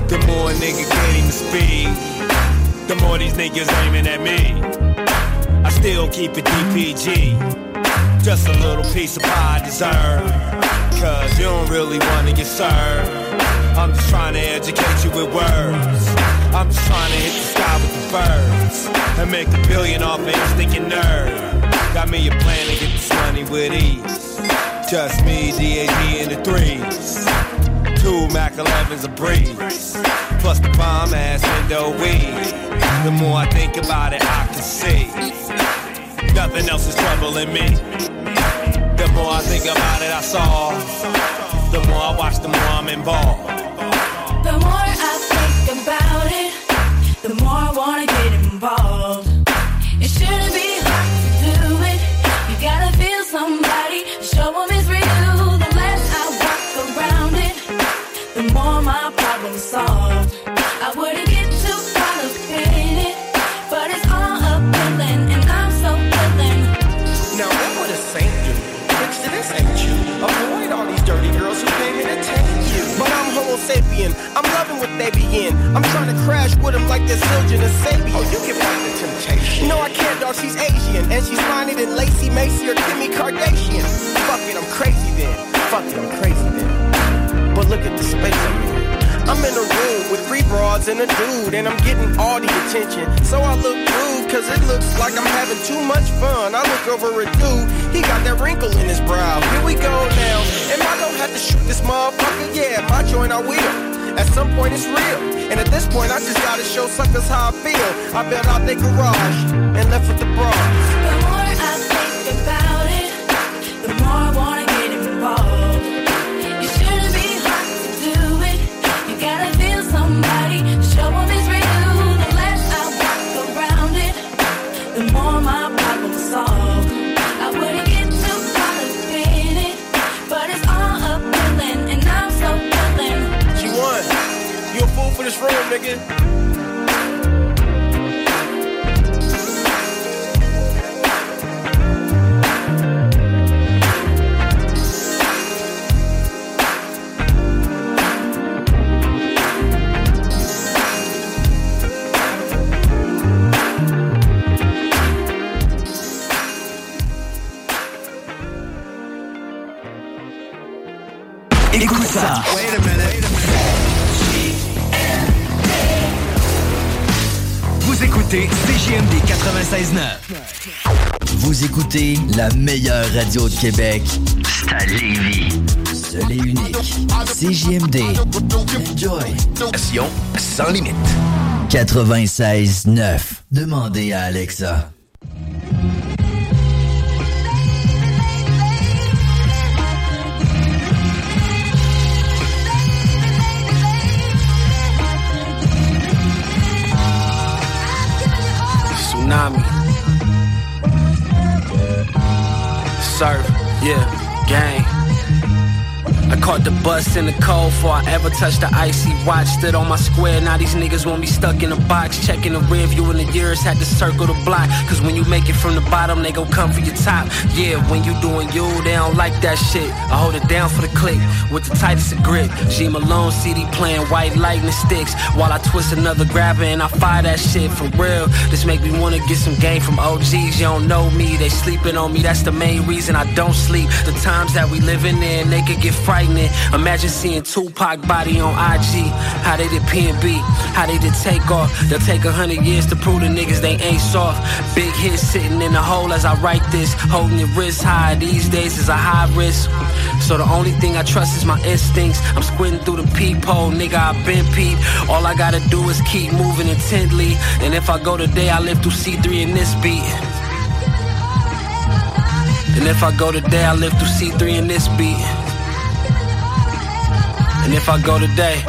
The more a nigga gain the speed, the more these niggas aiming at me. I still keep it DPG. Just a little piece of pie I deserve. Cause you don't really wanna get served. I'm just trying to educate you with words. I'm just trying to hit the sky with the birds and make a billion off of instinct and nerve. Got me a plan to get this money with ease. Just me, DAD, and the threes. Two Mac 11s a breeze. Plus the bomb ass window weed. The more I think about it, I can see. Nothing else is troubling me. The more I think about it, I saw. The more I watch, the more I'm involved. The more I think about it, the more I wanna get involved. I'm trying to crash with them like they're Zildjian and Sabian. Oh, you can fight the temptation. No, I can't, dog. She's Asian. And she's finer than Lacey Macy or Kimmy Kardashian. Fuck it, I'm crazy then. Fuck it, I'm crazy then. But look at the space I'm in. I'm in a room with three broads and a dude, and I'm getting all the attention. So I look rude, cause it looks like I'm having too much fun. I look over at dude, he got that wrinkle in his brow. Here we go now. Am I gonna have to shoot this motherfucker? Yeah, my joint I will. At some point it's real. And at this point I just gotta show suckers how I feel. I built out their garage and left with the bras. Québec. C'est à Lévis. Seul et unique. CJMD. Enjoy. Passion sans limite. 96.9. Demandez à Alexa. Yeah. I caught the bus in the cold before I ever touched the icy watch. Stood on my square, now these niggas want me stuck in a box. Checking the rear view in the years, had to circle the block. Cause when you make it from the bottom, they gon' come for your top. Yeah, when you doing you, they don't like that shit. I hold it down for the click with the tightest of grip. G Malone CD playing white lightning sticks while I twist another grabber and I fire that shit for real. This make me wanna get some game from OGs. You don't know me, they sleeping on me. That's the main reason I don't sleep. The times that we living in, they could get frightening. Imagine seeing Tupac body on IG. How they did P&B, how they did Takeoff. They'll take a hundred years to prove the niggas they ain't soft. Big hit sitting in the hole as I write this. Holding your wrist high these days is a high risk. So the only thing I trust is my instincts. I'm squinting through the peephole, nigga. I've been peep. All I gotta do is keep moving intently. And if I go today, I live through C3 in this beat. And if I go today, I live through C3 in this beat. And if I go today,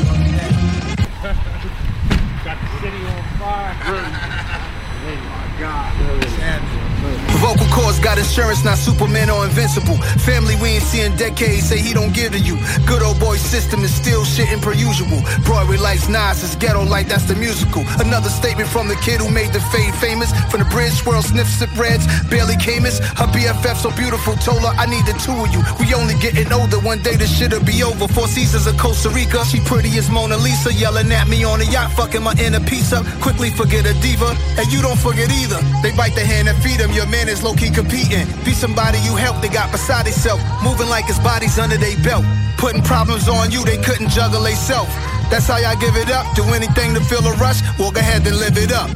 Vocal cords got insurance, not Superman or invincible. Family we ain't seen in decades say he don't give to you. Good old boy system is still shitting per usual. Broadway lights, Nas is ghetto like that's the musical. Another statement from the kid who made the fade famous. From the bridge, swirl, sniff, sip reds, barely Camus. Her BFF so beautiful, told her I need the two of you. We only getting older, one day this shit'll be over. Four seasons of Costa Rica, she pretty as Mona Lisa, yelling at me on a yacht, fucking my inner piece up. Quickly forget a diva, and you don't forget either. They bite the hand and feed him, your man is low key competing. Be somebody you help, they got beside themselves. Moving like his body's under their belt. Putting problems on you, they couldn't juggle they self. That's how y'all give it up. Do anything to feel a rush? Go ahead and live it up.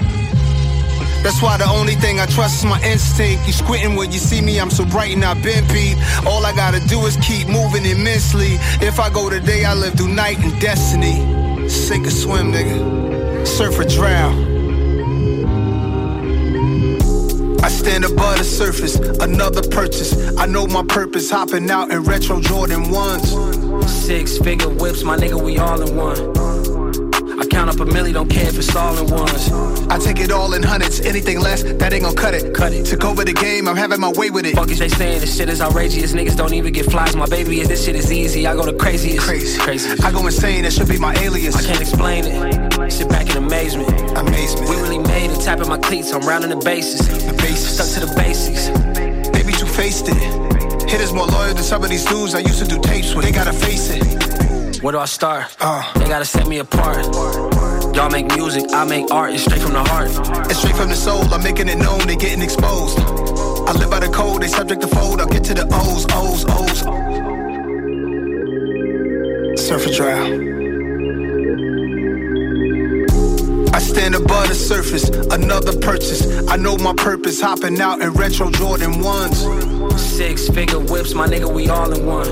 That's why the only thing I trust is my instinct. You squinting when you see me, I'm so bright and I've been beat. All I gotta do is keep moving immensely. If I go today, I live through night and destiny. Sink or swim, nigga. Surf or drown. I stand above the surface, another purchase. I know my purpose, hopping out in retro Jordan 1s. Six figure whips, my nigga, we all in one. I count up a milli, don't care if it's all in ones. I take it all in hundreds, anything less, that ain't gon' cut it. Cut it. Took over the game, I'm having my way with it. Fuck is they saying this shit is outrageous. Niggas don't even get flies. My baby is this shit is easy. I go the craziest. Crazy. Crazy. I go insane, that should be my alias. I can't explain it. Sit back in amazement. Amazement. We really made it. Tapping my cleats. I'm rounding the bases. The. Stuck to the basics. Baby, you faced it. Hitters more loyal than some of these dudes I used to do tapes with. They gotta face it. Where do I start? Uh. They gotta set me apart. Y'all make music, I make art. It's straight from the heart. It's straight from the soul, I'm making it known, they getting exposed. I live by the code, they subject to fold. I'll get to the O's, O's, O's. Surf or drown. I stand above the surface, another purchase. I know my purpose, hopping out in retro Jordan 1s. Six figure whips, my nigga, we all in one.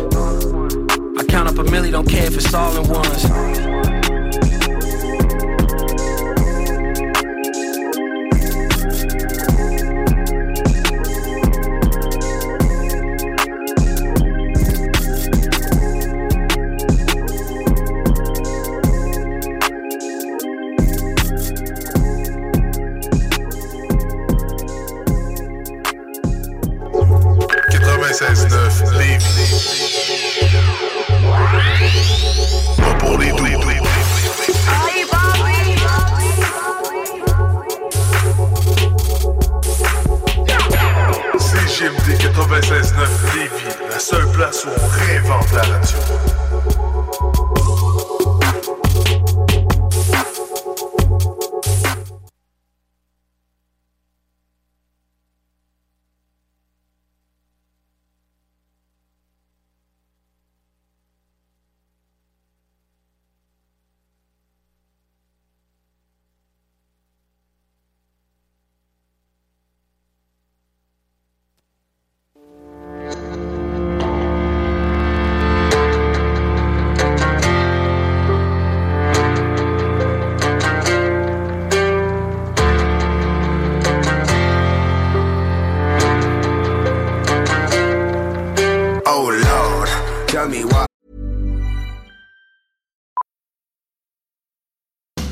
I count up a milli, don't care if it's all in ones.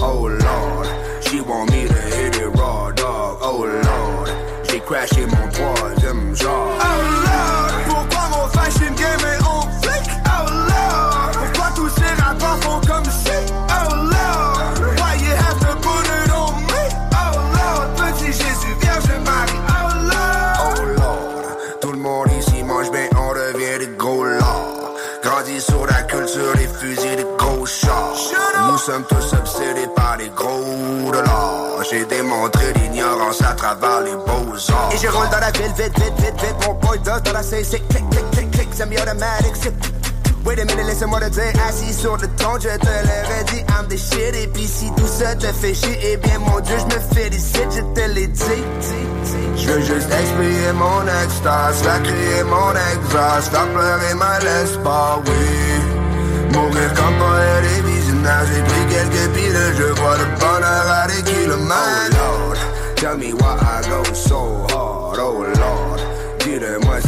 oh lord. She want me to hit it raw, dog, oh lord. she J'ai crashé mon troisième genre. Et je roule dans la ville, vite, vite, vite, vite. Mon boy does dans la CC, clic, clic, clic, clic, semi-automatic. Wait a minute, laisse-moi te dire, assis sur le trône, je te l'aurais dit, I'm the shit. Et puis si tout ça te fait chier, eh bien mon Dieu, je me félicite, je te l'ai dit. Je veux juste expirer mon extase, faire crier mon exhaust, faire pleurer ma l'espoir, oui. Mourir comme poète et visionnaire, j'ai pris quelques piles, je vois le bonheur à des kilomètres. Tell me why I go so hard, oh Lord. Dis-le-moi si j'y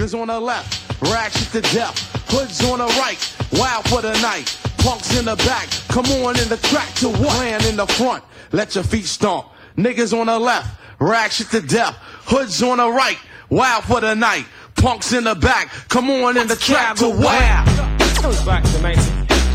Niggas on the left, ratchet to death. Hoods on the right, wild for the night. Punks in the back, come on in the track to what? Land in the front, let your feet stomp. Niggas on the left, ratchet to death. Hoods on the right, wild for the night. Punks in the back, come on in the track to what? Goes back to 19.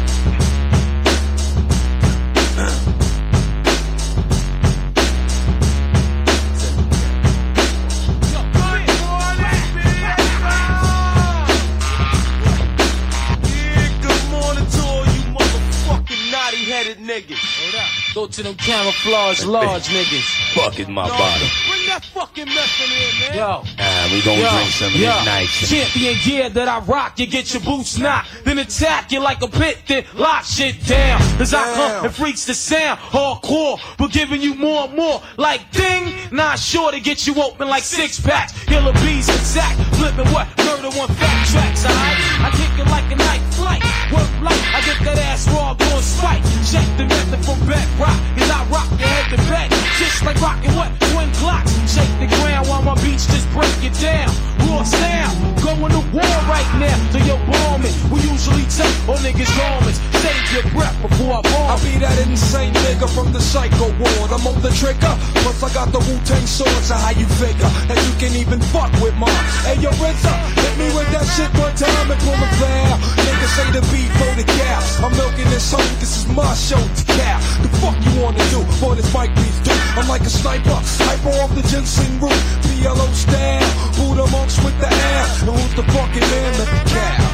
Niggas. Go to them camouflage large niggas. Fucking my bottom. Bring that fucking mess in here, man. Yo. Ah, we gonna drink some of yo, this nice. Champion gear that I rock, you get your boots knocked. Then attack you like a pit, then lock shit down. As I come and freaks the sound, hardcore, but giving you more and more. Like ding, not sure to get you open like six packs. Killer bees attack, flipping what? Murder one fat tracks, alright? I kick it like a night Work light, I get that ass raw, going spike. Check the method from back rock, I rock your head to back. Just like rocking what? Twin clocks. Shake the ground while my beats just break it down. Raw sound, going to war right now. So you're bombing. We usually take all niggas' garments. Save your breath before I bomb. I be that insane nigga from the psycho ward. I'm on the trigger, plus I got the Wu-Tang sword. So how you figure that you can even fuck with mine? Hey, yo, RZA, hit me with that shit one time and pull a foul. Niggas say the beat for the cow. I'm milking this home, this is my show to cow. The fuck you wanna do? Boy, this mic beats do. I'm like a sniper, sniper off the ginseng root. PLO style, Buddha monks with the ass. And who's the fucking man? Let the cow,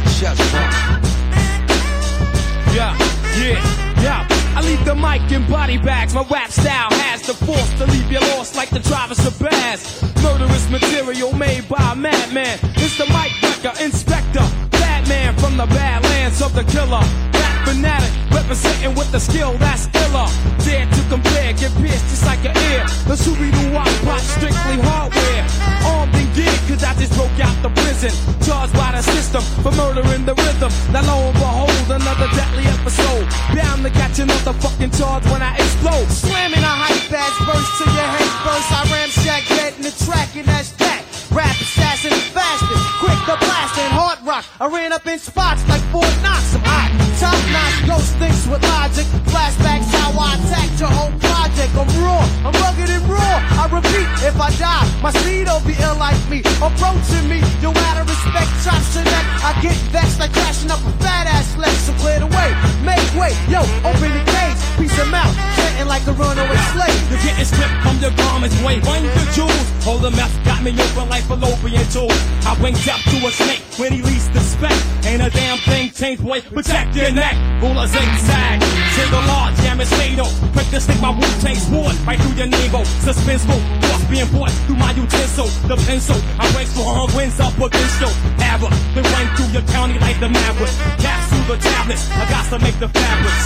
the chest. Yeah, yeah, yeah. I leave the mic in body bags. My rap style has the force to leave you lost like the drivers of Bass. Murderous material made by a madman. It's the mic wrecker, inspector, from the badlands of the killer. Rap fanatic, representing with the skill that's iller. Dare to compare, get pierced just like an ear. The Scooby-Doo Wop Pop, strictly hardware. Armed and geared, cause I just broke out the prison. Charged by the system for murdering the rhythm. Now lo and behold, another deadly episode. Bound to catch another fucking charge when I explode. Slamming a hype ass verse to your head first. I ramshack dead in the track and that's that. Rap assassin fasting, quick to blasting, rock. I ran up in spots like Fort Knox. I'm hot, top notch, ghost thinks with logic. Flashbacks how I attacked your whole project. I'm raw, I'm rugged and raw. I repeat, if I die, my speed will be ill like me. Approaching me, you out of respect, chops to neck. I get vexed like crashing up a fat ass leg. So clear the way, make way, yo, open the cage, piece them out, chanting like a runaway slave. You're getting stripped from your garments, weight one the jewels. Hold the meth, got me open like fallopian tube. I winked up to a snake when he least. Ain't a damn thing changed, boy. Protect your neck. Rule a zigzag. Single law, jam is fatal. Quick to stick my Wu Tang sword right through your navel. Suspenseful, thoughts being brought through my utensil. The pencil, I break strong winds up against you. Ever been run through your county like the maverick. Capsule the tablets, I got to make the fabrics.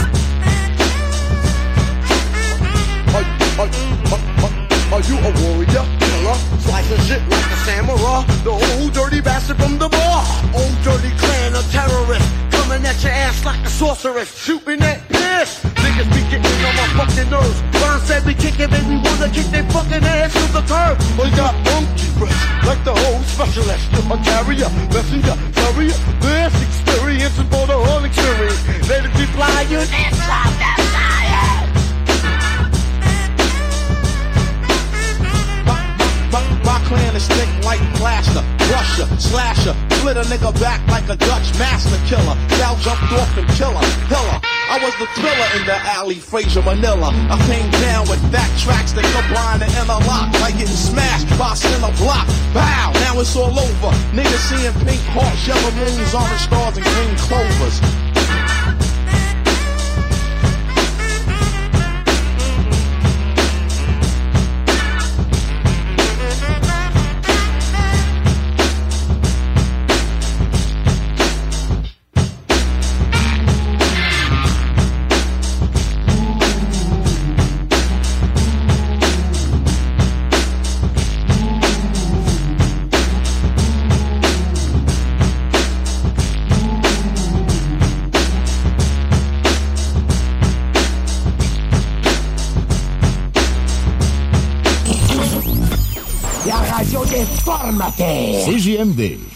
Are, are, are, are you a warrior, slicing shit like a samurai? The old dirty bastard from the bar. Old dirty clan of terrorists coming at your ass like a sorceress, shooting that piss. Niggas be getting on my fucking nerves. Ron said we kick it, and we wanna kick their fucking ass to the curb. We got monkey breath, like the whole specialist. A carrier, messenger, carrier. This experience is for the whole experience. Let it be flying inside that My, my clan is thick like plaster. Russia, slasher, split a nigga back like a Dutch master killer. Gal jumped off and killer, killer. I was the thriller in the alley, Frazier Manila. I came down with fat tracks that combine and interlock like getting smashed by a center block. Bow, now it's all over. Niggas seeing pink hearts, yellow moons, orange stars, and green clovers. CJMD.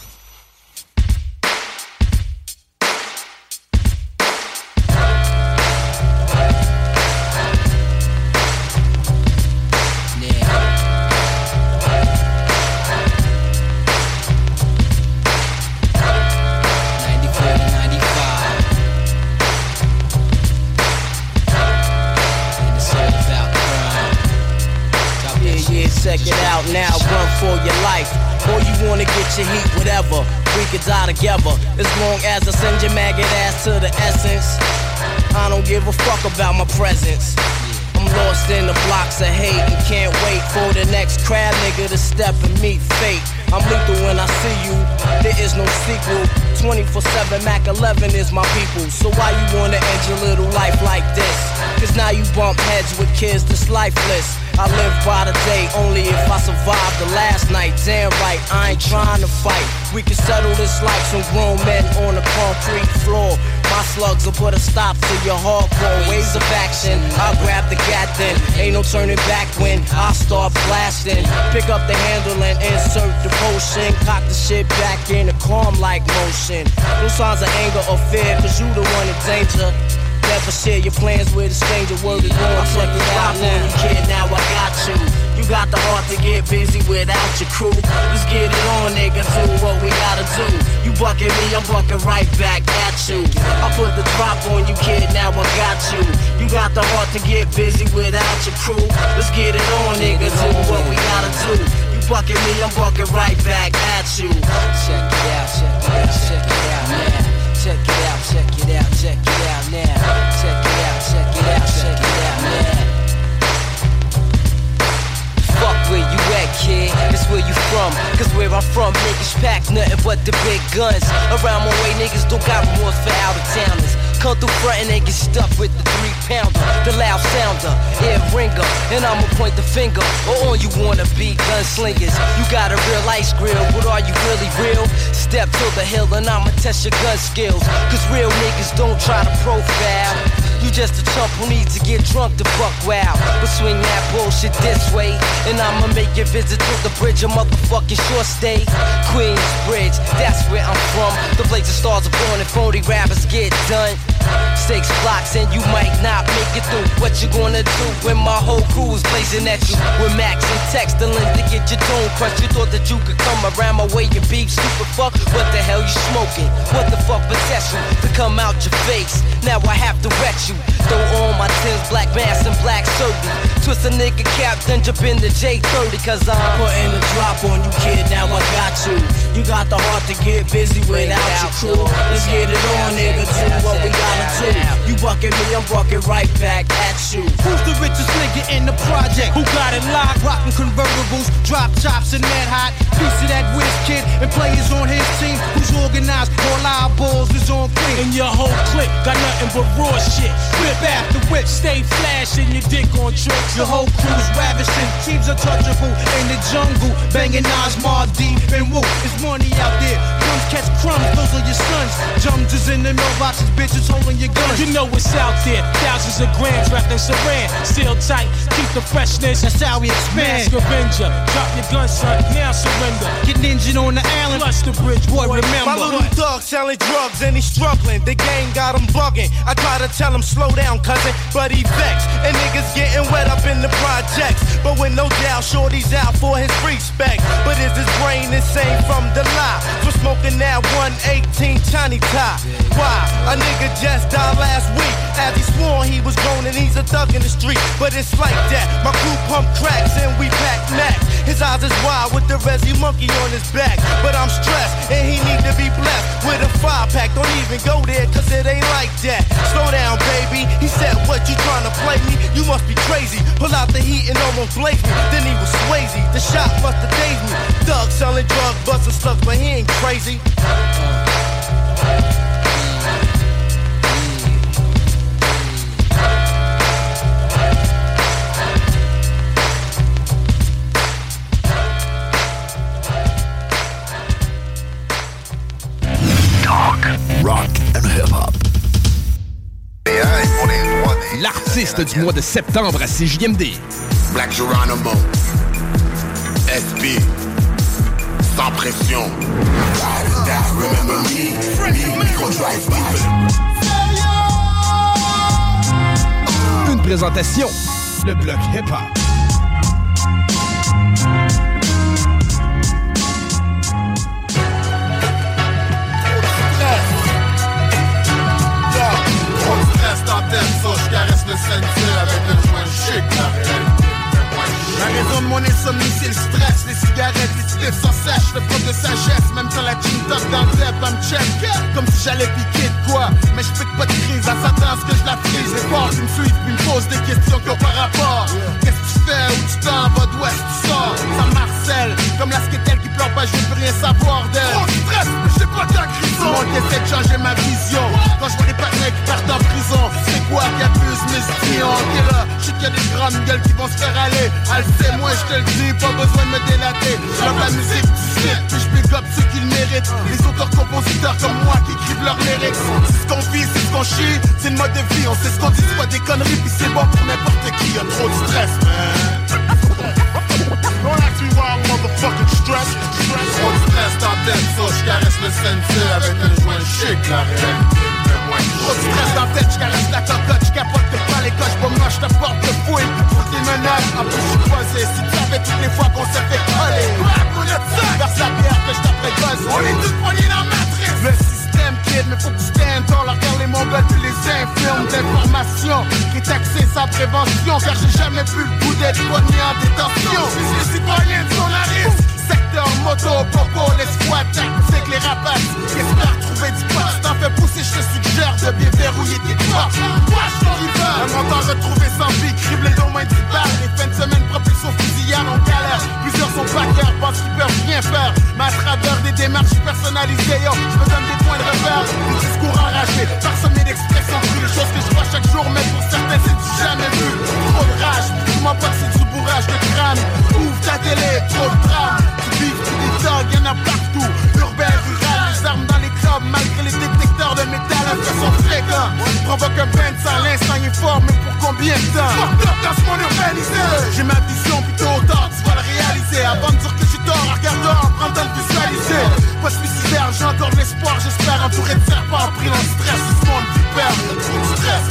Stop to your hardcore ways of action. I'll grab the gat then, ain't no turning back when I start blasting. Pick up the handle and insert the potion. Cock the shit back in a calm like motion. No signs of anger or fear, cause you the one in danger. Never share your plans with a stranger. Word is born, check it out now. Kid, now I got you. You got the heart to get busy without your crew. Let's get it on, nigga. Do what we gotta do. You bucking me, I'm bucking right back at you. I put the drop on you, kid. Now I got you. You got the heart to get busy without your crew. Let's get it on, nigga. Do what we gotta do. You bucking me, I'm bucking right back at you. Check it out, check it out, check it out now. Check it out, check it out, check it out now. Check it out, check it out, check it out now. Where you at, kid. It's where you from. Cause where I'm from, niggas pack nothing but the big guns. Around my way, niggas don't got remorse for out of towners. Come through front and they get stuck with the three pounder, the loud sounder, ear ringer, and I'ma point the finger. Or on you wanna be gunslingers. You got a real ice grill, but are you really real? Step to the hill and I'ma test your gun skills. Cause real niggas don't try to profile. You just a chump who needs to get drunk to buck wow. But swing that bullshit this way, and I'ma make your visit to the bridge a motherfucking short stay. Queens Bridge, that's where I'm from. The place of stars are born and phony rappers get done. Six blocks and you might not make it through. What you gonna do when my whole crew is blazing at you? With Max and Tex, the link to get your dome crushed. You thought that you could come around my way and be stupid fuck? What the hell you smoking? What the fuck possessed you to come out your face? Now I have to wet you. Throw on my tins, black mask and black surgery. Twist a nigga cap, then jump in the J30 cause I'm putting a drop on you, kid. Now I got you. You got the heart to get busy without your crew. Let's get it on, nigga. Do what we gotta do. You bucking me, I'm bucking right back at you. Who's the richest nigga in the project? Who got it locked? Rockin' convertibles, drop tops and that hot. Piece of that whiz kid and players on his team. Who's organized? All our balls is on clean. And your whole clique got nothing but raw shit. Whip after whip. Stay flashing your dick on tricks. Your whole crew's ravishing. Teams untouchable in the jungle. Banging Nas, Mar, D, and Woo. It's money out there. Crumbs, catch crumbs, those are your sons. Jums is in the mailboxes, bitches holding your guns. You know it's out there, thousands of grams wrapped in saran. Still tight, keep the freshness. That's how we expand. Mask Avenger, drop your gun, son, now surrender. Get ninja on the island, Plus the bridge, boy, remember. remember. My little thug selling drugs and he's struggling. The gang got him bugging. I try to tell him slow down, cousin, but he vexed. And niggas getting wet up in the projects. But with no doubt, shorty's out for his respect. But is his brain insane from the lie? For smoking that 118 Johnny tie. Why? A nigga just died last week. As he swore he was grown and he's a thug in the street. But it's like that. My crew pump cracks and we pack max. His eyes is wide with the resi monkey on his back. But I'm stressed and he need to be blessed with a five pack. Don't even go there cause it ain't like that. Slow down, baby. He said, What you trying to play me? You must be crazy. Pull out the heat and almost blaze me. Then he was Swayze. The shot must have dazed me. Thug selling drugs, busting slugs, but he ain't crazy. Talk, rock and hip-hop. L'artiste du mois de septembre à CJMD. Black Geronimo. SB sans pression. Une présentation, le bloc hip-hop. Stop them, so je caresse le sentier avec le joint chic la raison de mon insomnie, c'est le stress, les cigarettes, les spliffs sans sèche, le prof de sagesse, même quand la jean top dans le zep, me check, comme si j'allais piquer de quoi. Mais je pique pas de crise, à ce que je la frise. Les porcs qui me suivent, puis me posent des questions qui par rapport. Qu'est-ce que tu fais, où tu t'en vas, que tu sors? Ça marcelle, comme la skatel je te le dis, pas besoin de me délater. Je la musique du puis je pick up ceux qui le méritent. Les auteurs-compositeurs comme moi qui écrivent leurs lyrics. C'est ce qu'on vit, c'est ce qu'on chie, c'est le mode de vie. On sait ce qu'on dit, c'est pas des conneries, puis c'est bon pour n'importe qui. Y'a trop de stress, man. Don't ask me why I'm motherfucking stressed. Trop de stress dans tête, ça, je caresse le ceinture avec un joint chic, la réalité. Trop de stress dans tête, je je si tu savais toutes les fois qu'on s'est fait coller, verse la bière que je buzz, on est tous poignés dans la matrice, le système kid, mais faut que tu stand tall, regarde les mongols puis les infirmes. D'information, qui axé sa prévention, car j'ai jamais pu le goût d'être poigné en détention, je suis citoyen de son. Secteur moto, popo, les squats, tactiques, les rapaces. Qui espèrent trouver du tu t'en fais pousser, je te suggère de bien verrouiller tes portes ton rival, un montant retrouvé sans vie, criblé d'au moins 10 balles Les fins de semaine on galère. Plusieurs sont backers, pensent qu'ils peuvent rien faire. Mais à travers des démarches personnalisées, yo, je me donne des points de repère. Des discours enragés, parsemés d'expressions crues Les choses que je vois chaque jour, mais pour certains c'est du jamais vu. Trop de rage, dis-moi pas que c'est du bourrage de crâne. Ouvre ta télé, trop de drame Tu vis, tu des y'en a partout. Urbain, rural, les armes dans les clubs Malgré les Provoque un bain de sang, l'instant est fort Mais pour combien de temps? Fucked up dans ce monde urbanisé J'ai ma vision, puis tôt ou tard tu vas le réaliser. Avant de dire que j'ai tort, regarde dehors, prends le temps de visualiser. Pas suicidaire, j'ai encore de l'espoir J'espère. Entouré de serpents, pris dans le stress Ce monde qui perd, trop de stress.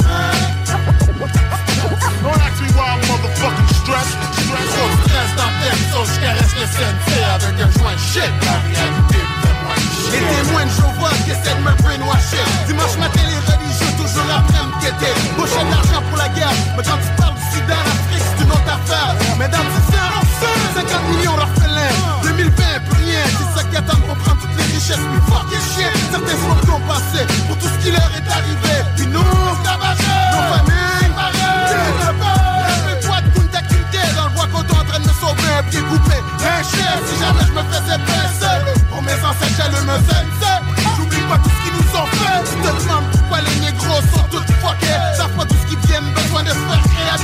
Don't ask me why I'm motherfucking stressed. Trop de stress dans la tête, so je caresse le CNC avec un joint shit. La réalité Les témoins de Jéhovah qui essaient de me brainwasher. Dimanche matin, les religieux toujours après me guetter. Pochette d'argent pour la guerre, mais quand tu parles du sida en Afrique, c'est une autre affaire. Mais dans 10 ans, 50 millions d'orphelins. 2020, plus rien. C'est ça qui attend pour prendre toutes les richesses. Puis fuck les chiens, certains sont compensés pour tout ce qui leur est arrivé. Puis nous, tabageurs, nos familles, de dans le bois coton en train de me sauver pied coupé. Un chien, si jamais je me faisais pincer. Pour mes ancêtres, elle me sensei J'oublie pas tout ce qui nous en fait. Je te demande les négros sont tous fuckés Savent pas tout ce qui vient, besoin de se faire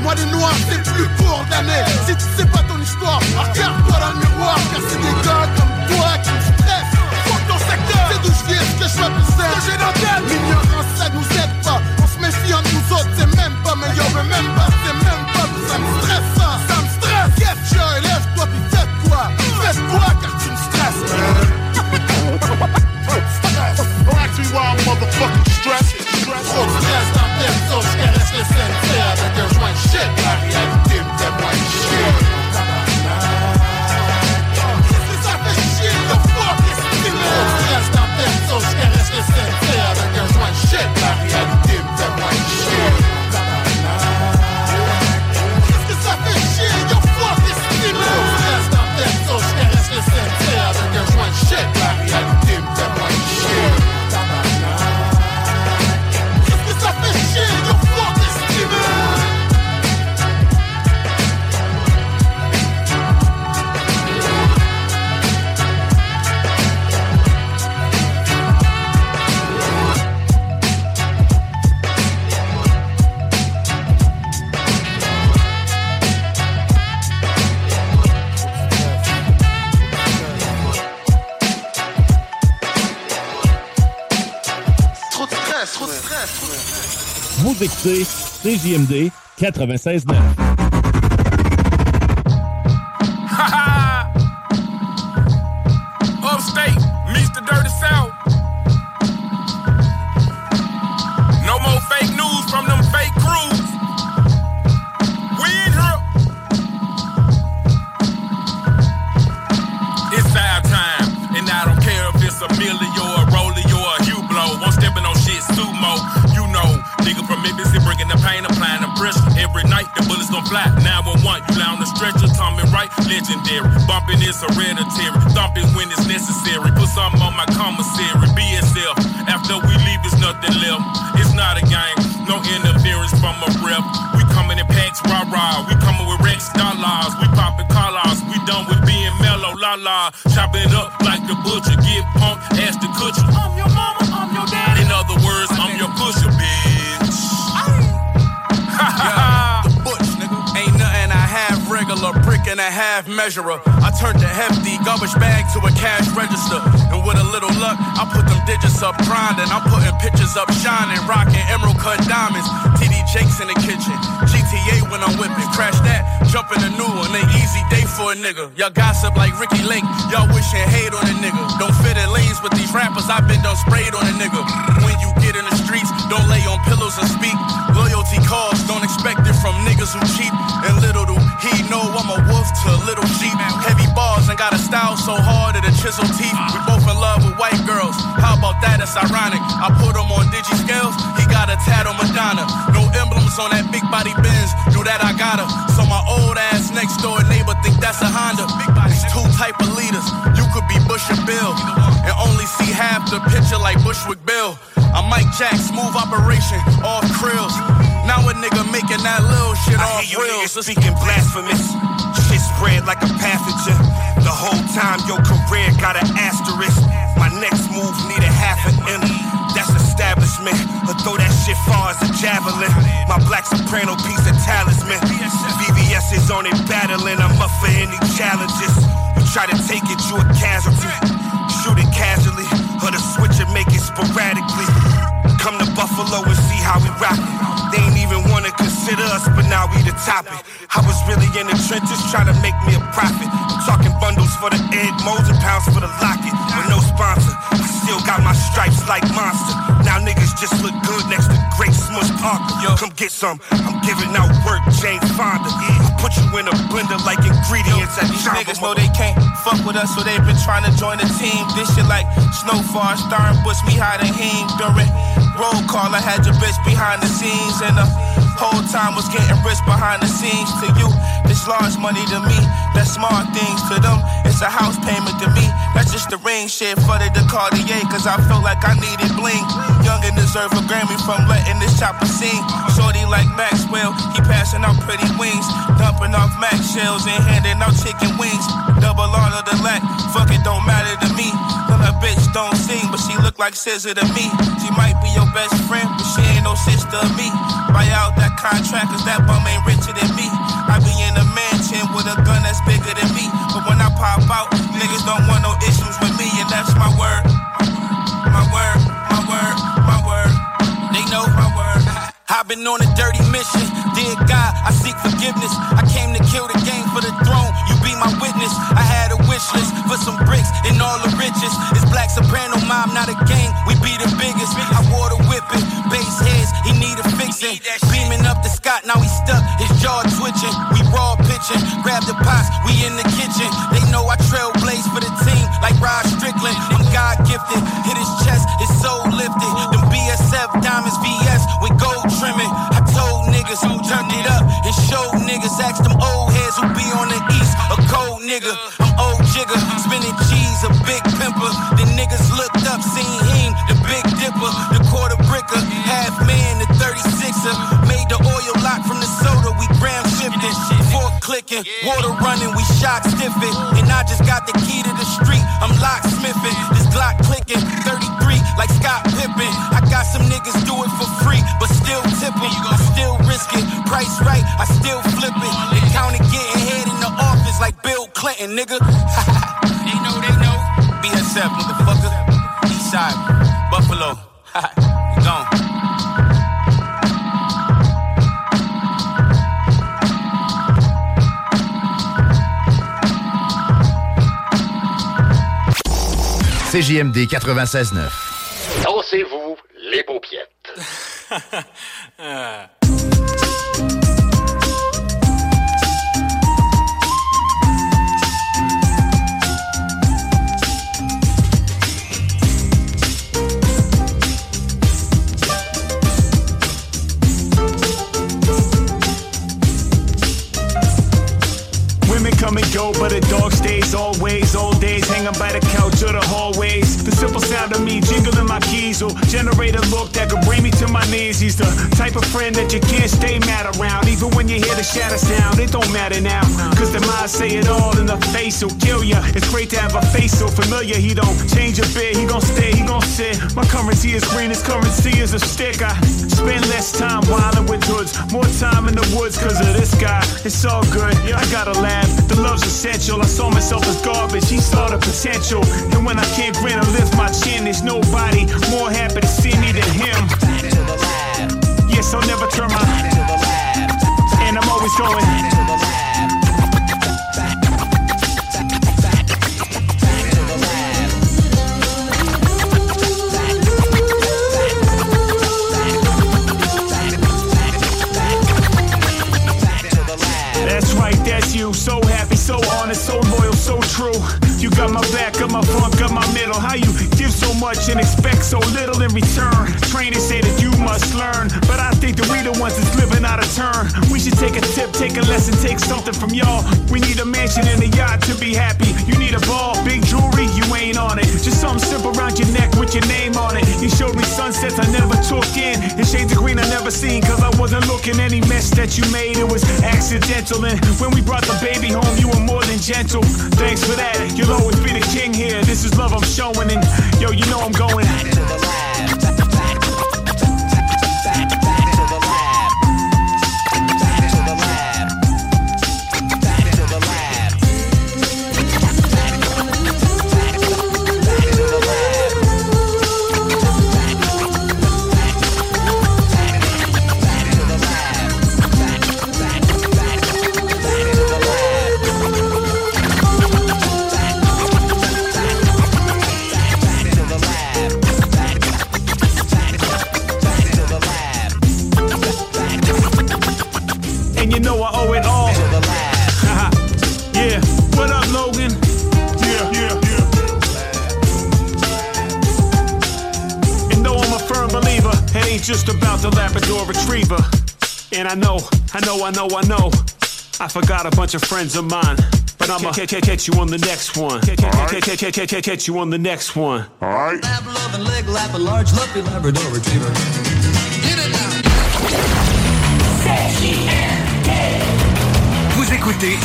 Moi de noir, c'est plus pour d'années Si tu sais pas ton histoire, regarde-toi dans le miroir. Car c'est des gars comme toi qui me stressent. Pour ton secteur, c'est d'où je viens, ce que je représente Ce que j'ai dans l'ignorance ça nous aide pas. On se méfie en nous autres, c'est même pas meilleur. Mais même pas, c'est même pas, ça me stresse ça man. Black I'm motherfucking stressed. CJMD 96.9. measurer. I turned the hefty garbage bag to a cash register. And with a little luck, I put them digits up grinding. I'm putting pictures up shining, rocking emerald cut diamonds. TD Jakes in the kitchen. GTA when I'm whipping. Crash that, jump in the new one. An easy day for a nigga. Y'all gossip like Ricki Lake. Y'all wishing hate on a nigga. Don't fit in lanes with these rappers. I've been done sprayed on a nigga. When you get in the streets, don't lay on pillows and speak. Loyalty calls, don't expect it from niggas who cheap. And little do he know I'm a wolf to a little got a style so hard at a chisel teeth. We both in love with white girls. How about that? It's ironic. I put him on digi scales. He got a tat on Madonna. No emblems on that big body Benz. Knew that I got her. So my old ass next door neighbor think that's a Honda. Two type of leaders. You could be Bush or Bill. And only see half the picture like Bushwick Bill. I'm Mike Jack, smooth operation, off krills. Now a nigga making that little shit I off hear you reels. niggas speaking blasphemous. Shit spread like a pathogen. Time your career got an asterisk. My next move need a half an M. That's establishment. Or throw that shit far as a javelin. My black soprano piece of talisman. VVS is on it battling. I'm up for any challenges. You try to take it, you a casualty. Shoot it casually. Or the switch and make it sporadically. Come to Buffalo and see how we rock. They ain't even wanna consider us, but now we the topic. I was really in the trenches trying to make me a profit. I'm talking bundles for the egg, molds and pounds for the locket. With no sponsor, I still got my stripes like monster. Now niggas just look good next to Great Smush Parker. Yo, come get some. I'm giving out work, Jane Fonda. Yeah. I put you in a blender like ingredients at These niggas know they can't fuck with us, so they been trying to join the team. This shit like Snowfall, starring Bush, me hiding him during roll call. I had your bitch behind the scenes, and the whole time was getting rich behind the scenes. To you, this large money to me, that's small things to them. It's a house payment to me. That's just the ring shit for the Cartier, cause I felt like I needed bling. Young and deserve a Grammy from letting this chopper sing. Shorty like Maxwell, he passing out pretty wings. Dumping off Max shells and handing out chicken wings. Double all of the lack, fuck it, don't matter to me. A bitch don't sing, but she look like scissor to me. She might be your best friend, but she ain't no sister to me. Buy out that contract, cause that bum ain't richer than me. I be in a mansion with a gun that's bigger than me. But when I pop out, niggas don't want no issues with me, and that's my word. My word, my word, my word. They know my word. I've been on a dirty mission. Dear God, I seek forgiveness. I came to kill the game for the throne. You be my witness. I had for some bricks and all the riches. It's Black Soprano Mom, not a gang. We be the biggest. I wore the whipping. Base heads, he need a fixing. Beaming up the Scott, now he stuck. His jaw twitching. We raw pitching. Grab the pots, we in the kitchen. They know I trailblaze for the team like Rod Strickland. I'm God gifted. Hit his chest, his soul lifted. Them BSF diamonds VS with gold trimming. I told niggas who turned it up and showed niggas. Ask them old heads who be on the east. A cold nigga, clicking, water running, we shock stiffing. And I just got the key to the street, I'm locksmithing. This Glock clicking, 33 like Scott Pippen. I got some niggas do it for free, but still tip 'em. I still risk it, price right, I still flip it. They counted getting head in the office like Bill Clinton, nigga. they know, they know. BSF, motherfucker. Eastside, Buffalo. CJMD 96.9. Dansez-vous les paupiètes. Women come and go, but a dog stays always. Old days hanging by the or the hallways. Simple sound of me jingling my keys will generate a look that could bring me to my knees. He's the type of friend that you can't stay mad around. Even when you hear the shatter sound, it don't matter now. Cause the mind say it all in the face will kill ya. It's great to have a face so familiar. He don't change a bit, he gon' stay, he gon' sit. My currency is green, his currency is a stick. I spend less time wildin' with hoods, more time in the woods cause of this guy. It's all good, I gotta laugh. The love's essential. I saw myself as garbage, he saw the potential. And when I can't grin or lift my chin, there's nobody more happy to see me than him. Yes, I'll never turn my And I'm always going That's right, that's you. So happy, so honest, so loyal, so true. You got my back, got my front, got my middle. How you give so much and expect so little in return? Trainers say that you must learn, but I think that we the ones that's living out of turn. We should take a tip, take a lesson, take something from y'all. We need a mansion and a yacht to be happy. You need a ball, big jewelry, you ain't on it. Just something simple around your neck with your name on it. You showed me sunsets I never took in, and shades of green I never seen, cause I wasn't looking. Any mess that you made, it was accidental. And when we brought the baby home, you were more than gentle. Thanks for that, you'll always be the king here. This is love I'm showing, and yo, you know I'm going. I know, I know, I know, I know. I forgot a bunch of friends of mine. But I'ma catch you on the next one. Catch you on the next one. Alright. Lab loving leg lap a large lumpy Labrador retriever. Get it now. Vous écoutez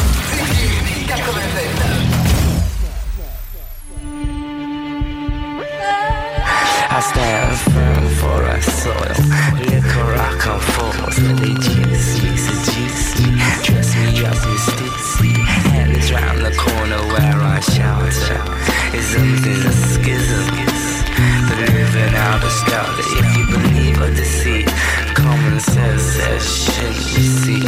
I stand firm for a soil. Liquor rock and falls, they me, seduce me. Dress me up in stitsy. Hands round the corner where I shelter. Isms is a schism. The living out of style. If you believe or deceit, common sense says you see?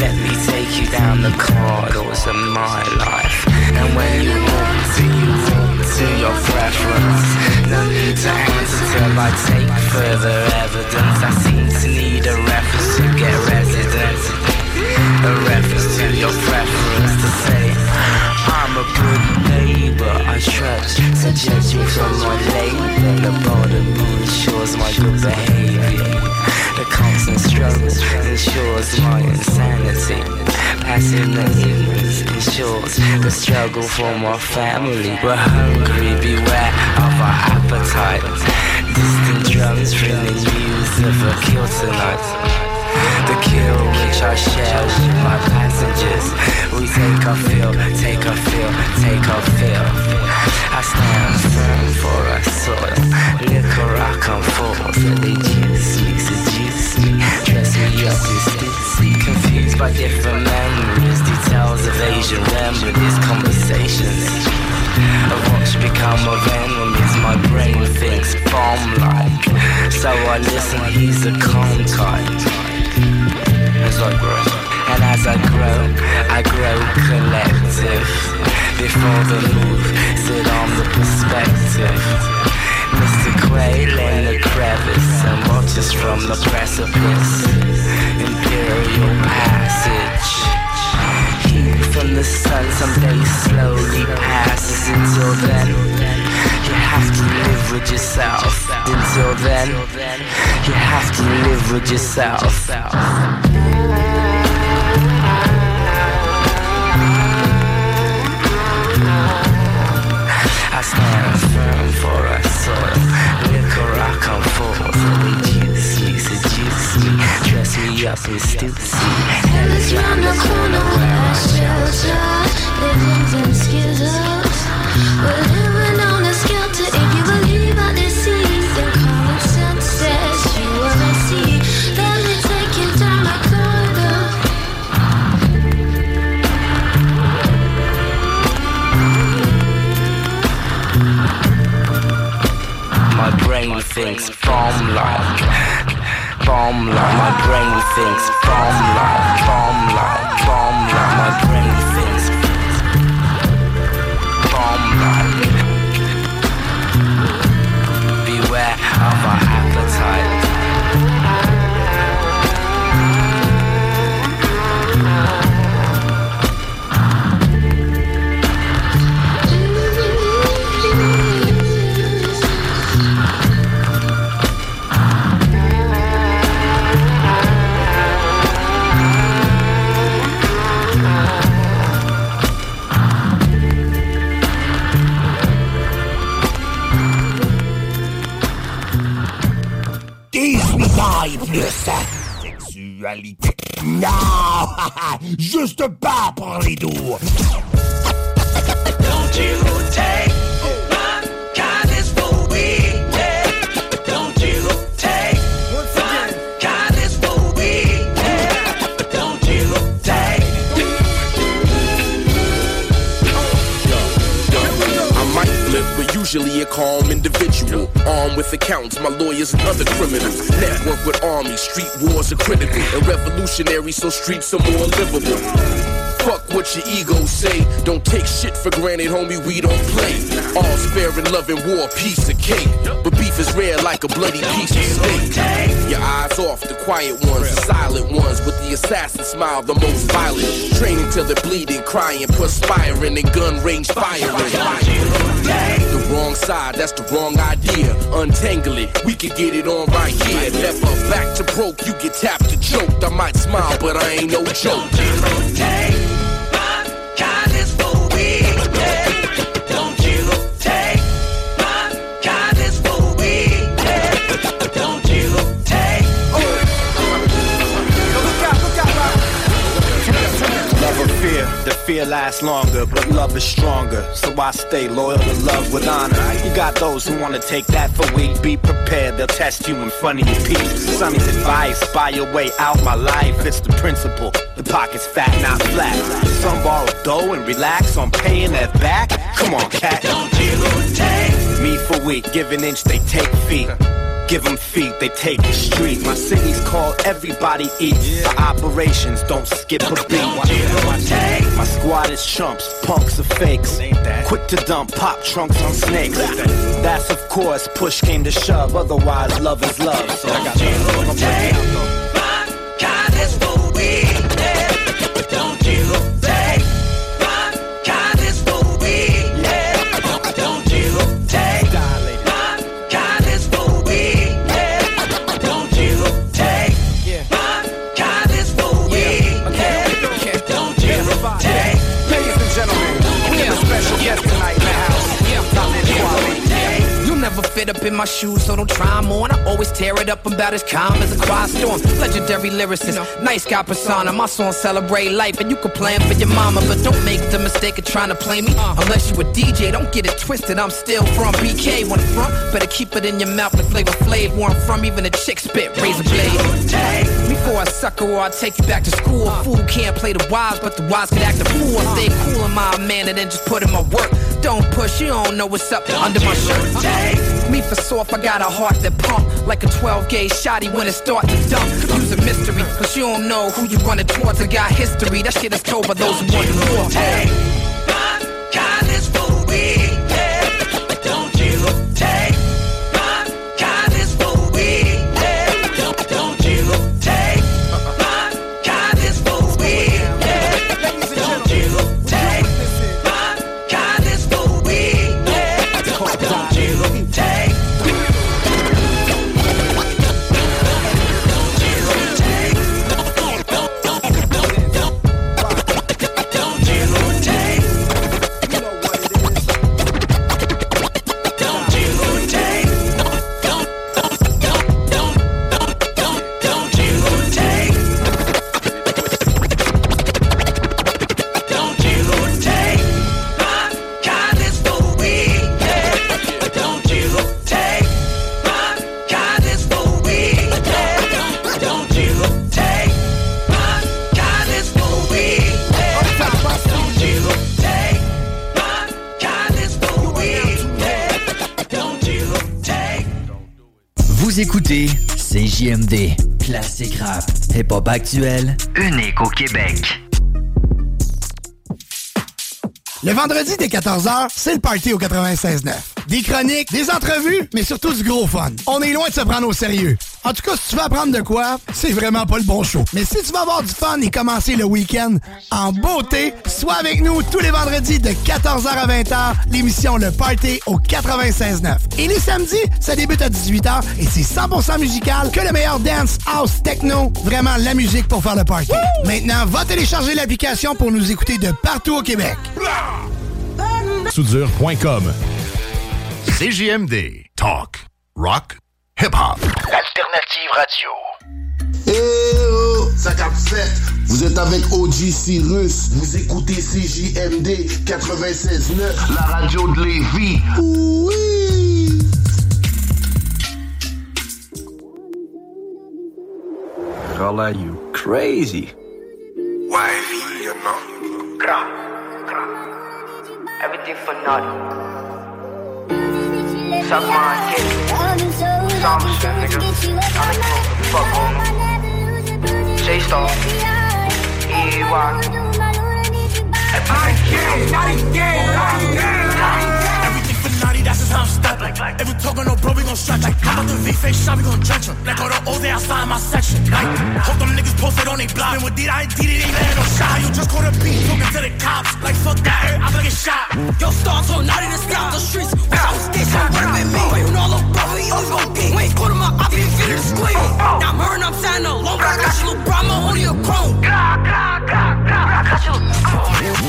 Let me take you down the corridors of my life. And when you walk to you walk to your preference. No need to answer till I take further evidence. I seem to need a reference to get residence. A reference to your preference to say I'm a good neighbor. I trust to judge from my label. The ensures my good behavior. The constant struggle ensures my insanity. Passing the ignorance ensures the struggle for my family. We're hungry, beware of our appetite. Distant drums ringing news of a kill tonight. The kill which I share with my passengers. We take our fill, take our fill, take our fill. I stand firm for our soil. Liquor rock and falls, they juice me, seduce me, dress me up. Confused by different memories, details of Asian remedies, conversations what should become of enemies. My brain thinks bomb-like, so I listen. He's a calm type as I grow. And as I grow, I grow collective. before the move. Sit on the perspective. Mr. Quail in the crevice and watch us from the precipice. Imperial passage. Heat from the sun someday slowly passes. Until then, you have to live with yourself. Until then, you have to live with yourself. Stand firm for a soil. Liquor I come forth. Juice me, seduce me, dress me up in. Hell is round the corner where I shelter. Living in skittles. Brain thinks bomb like, bomb like. My brain thinks bomb like, bomb like, bomb like. My brain thinks bomb like. Beware of our appetite. Désuitaille plus sexualité. Non, juste pas pour les doux. Don't you take usually a calm individual. Armed with accounts, my lawyers and other criminals. Network with armies, street wars are critical. And revolutionary, so streets are more livable. Fuck what your ego say. Don't take shit for granted, homie. We don't play. All's fair in love and war, piece of cake. But beef is rare like a bloody piece of steak. Your eyes off the quiet ones, the silent ones, with the assassin smile, the most violent. Training till they're bleeding, crying, perspiring, and gun range firing. Wrong side, that's the wrong idea. Untangle it, we can get it on right here. Never back to broke, you get tapped and choked. I might smile, but I ain't no joke. Don't you rotate my Kindness for weakness. The fear lasts longer, but love is stronger. So I stay loyal to love with honor. You got those who wanna take that for weak. Be prepared, they'll test you in front of your peace. Sonny's advice, buy your way out my life. It's the principle. The pocket's fat, not flat. Some borrow dough and relax on paying that back. Come on, cat. Don't you take me for weak? Give an inch, they take feet. Give them feet, they take the street. My city's called Everybody Eats. The operations don't skip a beat. My squad is chumps, punks are fakes. Quick to dump pop trunks on snakes. That's of course, push came to shove. Otherwise, love is love. So I got Kindness for weakness. Don't you Never fit up in my shoes, so don't try 'em on. I always tear it up about as calm as a quiet storm. Legendary lyricist, nice guy persona. My song celebrate life, and you can play for your mama, but don't make the mistake of trying to play me. Unless you a DJ, don't get it twisted. I'm still from BK. When front, better keep it in your mouth. The flavor flav, where I'm from, even a chick spit razor blade. Before I sucker or I take you back to school. A fool can't play the wise, but the wise can act a fool. I stay cool in my man and then just put in my work. Don't push, you don't know what's up under my shirt. Take Me for soft, I got a heart that pump like a 12 gauge shotty when it start to dump. Use a mystery, cause you don't know who you running towards. I got history, that shit is told by those want the war. Hip-hop actuel, unique au Québec. Le vendredi dès 14h, c'est le party au 96.9. Des chroniques, des entrevues, mais surtout du gros fun. On est loin de se prendre au sérieux. En tout cas, si tu veux apprendre de quoi, c'est vraiment pas le bon show. Mais si tu veux avoir du fun et commencer le week-end en beauté, sois avec nous tous les vendredis de 14h à 20h, l'émission Le Party au 96.9. Et les samedis, ça débute à 18h et c'est 100% musical que le meilleur dance, house, techno, vraiment la musique pour faire le party. Maintenant, va télécharger l'application pour nous écouter de partout au Québec. Soudure.com CJMD. Talk. Rock. Hip-hop. Alternative radio. Eh oh, ça capte Vous êtes avec OG Cyrus. Vous écoutez CJMD 96.9, la radio de Lévis. Oui. Carla, you crazy? Wifey, you know. Everything for nothing. Suck my dick. Nigga. I don't give a fuck on them. J-Star. E-Y. Everything for just how I'm stepping. If we talking no bro, we gon' stretch like How about the V-face shot, we gon' drench him. Like all the O's they outside my section. Like, hope them niggas posted on they block. And with D, I did it, ain't had no shot. You just caught a beat, talking to the cops. Like, fuck that, I'm gonna get shot. Yo, stars so naughty to stay out the streets. Wish I was station, run with me. You all little bro, we always gon' geek. We ain't quarter my op, you feel the squeeze. Now I'm hurting, I'm signing alone, but I got you, little Brahma, only a chrome.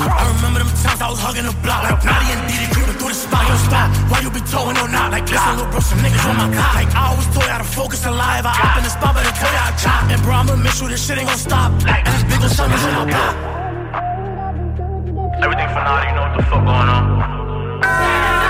I remember them times I was hugging the block like Naughty and Diddy the spot. Yo, stop. Why you be towing or not? Like, listen, little bro, some niggas on my cock. Like, I always told you how to focus in live. I hop in the spot, but I tell you I chop. And bro, I'ma make sure this shit ain't gon' stop. And this big ol' something in my pop. Everything for naughty, you know what the fuck going on.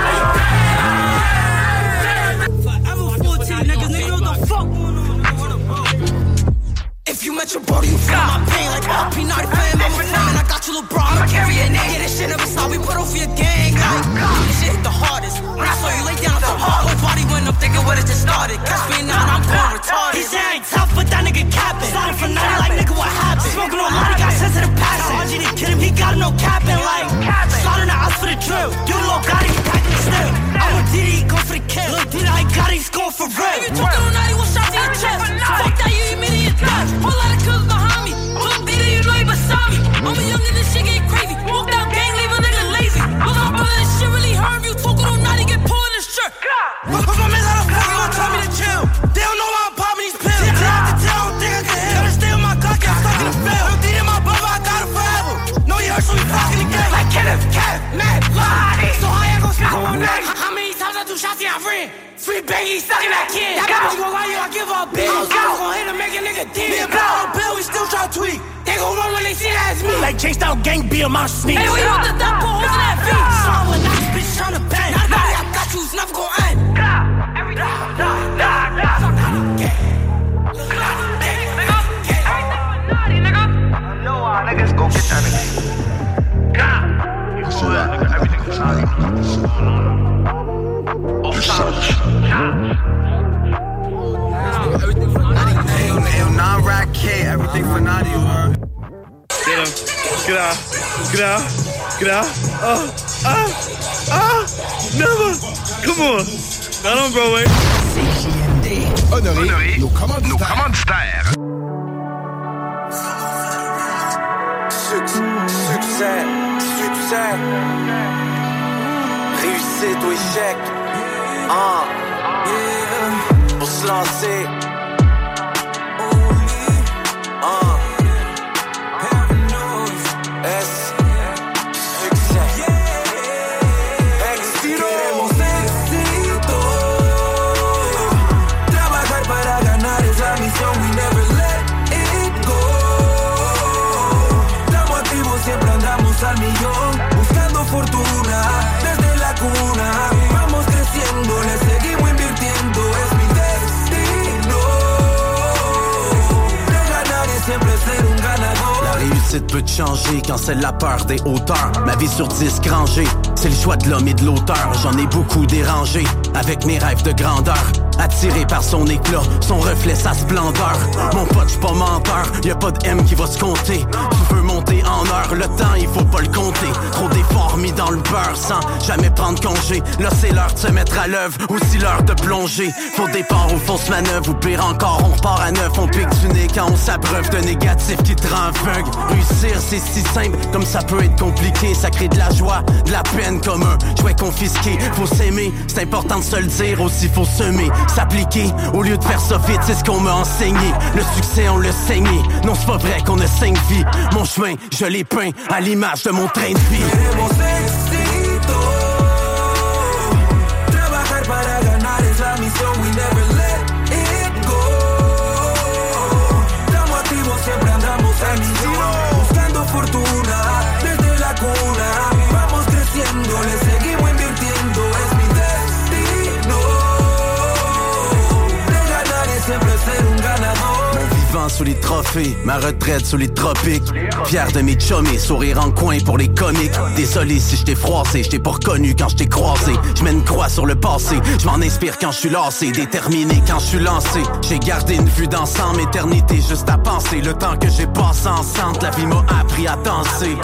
If you met your brody, you feel my pain like LP, not a fan, I'm a fan. I got you, little bro, I'ma carry your name. Yeah, this shit never stop, we put on for your gang. Like, this shit hit the hardest. When I saw you lay down so hard, whole body went up thinking what it just started. Catch me now, I'm going retarded. He said I ain't tough, but that nigga capping. Started from 90 like nigga, what happened? Smoking on line, he got sensitive passion. RG didn't kill him, he got no capping. Like, slaughter the house for the drill. You little got he packing still. I'm a he go for the kill. Lil Diddy, I got he's going for real. If you talking on 90, one shot to your chest. Fuck that, you immediate death. Whole lot of kills behind me. Lil Diddy, you know he beside me. I'm a young nigga, shit Free Biggie stuck in that kid. That bitch gon' lie you, I give her a bitch. I was gon' hit him, make a nigga dead. Me and Blow on Bill, we still try to tweak. They gon' run when they see that as me. Like chased out gang be on my sneaks. Hey, we want the dump put holes in that feet. So I went out, bitch tryna bang. Not about it, I got you, it's never gon' end. Niggas go get that nigga. Everything for naughty. Non-rack K, everything for Naughty, man. Get him. Get out. Get out. Get out. Oh. Ah. Ah. Never. Come on. Not on Broadway. Honoré, nos commanditaires. Succès, succès. Réussite ou échec. Ah. Pour se lancer. Peut changer quand c'est la peur des hauteurs. Ma vie sur disque rangé, c'est le choix de l'homme et de l'auteur. J'en ai beaucoup dérangé avec mes rêves de grandeur. Attiré par son éclat, son reflet, sa splendeur Mon pote, j'suis pas menteur, y a pas de M qui va se compter en heure, le temps il faut pas le compter. Trop d'efforts mis dans le beurre sans jamais prendre congé. Là c'est l'heure de se mettre à l'œuvre, aussi l'heure de plonger. Faux départ ou fausse manœuvre, ou pire encore on repart à neuf. On pique du nez quand on s'abreuve de négatif qui te rend aveugle. Réussir c'est si simple, comme ça peut être compliqué. Ça crée de la joie, de la peine comme un jouet confisqué. Faut s'aimer, c'est important de se le dire aussi faut semer, s'appliquer. Au lieu de faire ça vite, c'est ce qu'on m'a enseigné. Le succès on le saigné, non c'est pas vrai qu'on a cinq vies. Mon chemin, je l'ai peint à l'image de mon train de vie sous les trophées, ma retraite sous les tropiques. Fier de mes chummies, sourire en coin pour les comiques. Désolé si je t'ai froissé, je t'ai pas reconnu quand je t'ai croisé. Je une croix sur le passé, je m'en inspire quand je suis lassé, déterminé quand je suis lancé. J'ai gardé une vue d'ensemble, éternité juste à penser. Le temps que j'ai passé ensemble, la vie m'a appris à danser.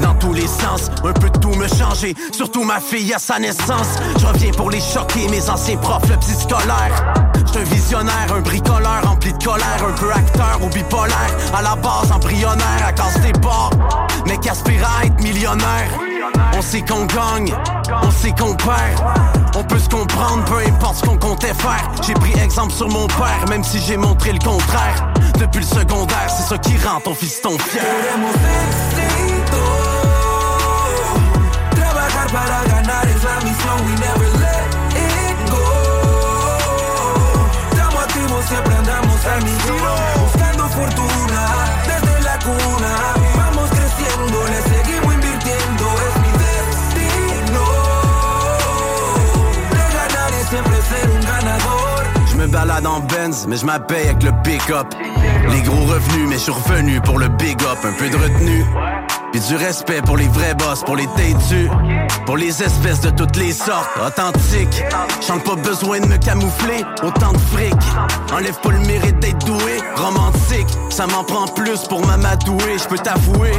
Dans tous les sens, un peu de tout me changer. Surtout ma fille à sa naissance. Je reviens pour les choquer, mes anciens profs, le petit scolaire. J'suis un visionnaire, un bricoleur rempli de colère, un peu acteur ou bipolaire. À la base, embryonnaire, à cause des bords. Mais qu'aspire à être millionnaire. On sait qu'on gagne, on sait qu'on perd. On peut se comprendre, peu importe ce qu'on comptait faire. J'ai pris exemple sur mon père, même si j'ai montré le contraire. Depuis le secondaire, c'est ça qui rend ton fier. Go. Estamos activos, siempre andamos a misión. Buscando fortuna desde la cuna. Vamos creciendo, le seguimos invirtiendo, es mi destino. De ganar y siempre ser un ganador. Je me balade en Benz, mais je m'appelle avec le pick-up. Les gros revenus, mais je suis revenu pour le big up. Un peu de retenue, puis du respect pour les vrais boss, pour les têtus. Pour les espèces de toutes les sortes, authentiques. J'en ai pas besoin de me camoufler, autant de fric. Enlève pas le mérite d'être doué, romantique. Ça m'en prend plus pour m'amadouer, je peux t'avouer.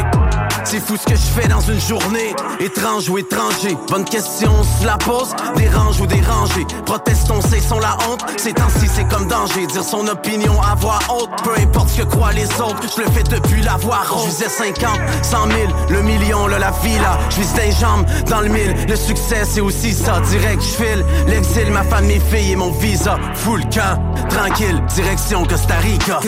C'est fou ce que je fais dans une journée, étrange ou étranger. Bonne question, on la pose, dérange ou dérangé. Protestons, c'est son la honte, ces temps-ci c'est comme danger. Dire son opinion à voix haute, peu importe ce que croient les autres. Je le fais depuis la voix haute. Je visais 50, 100 000, le million, le la villa. Je vise des jambes dans le mille. Le succès c'est aussi ça, direct je file. L'exil, ma femme, mes filles et mon visa. Full camp, tranquille, direction Costa Rica.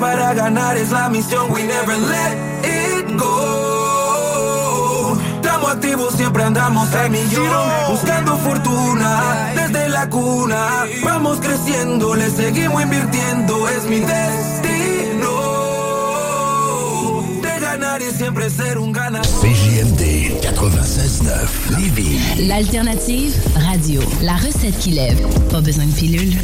Para ganar es la misión, we never let it go. Estamos activos, siempre andamos a millón. Buscando fortuna desde la cuna. Vamos creciendo, le seguimos invirtiendo, es mi destino. De ganar y siempre ser un ganador. CJMD 96.9 Lévis. L'alternative radio. La recette qui lève. Pas besoin de pilule.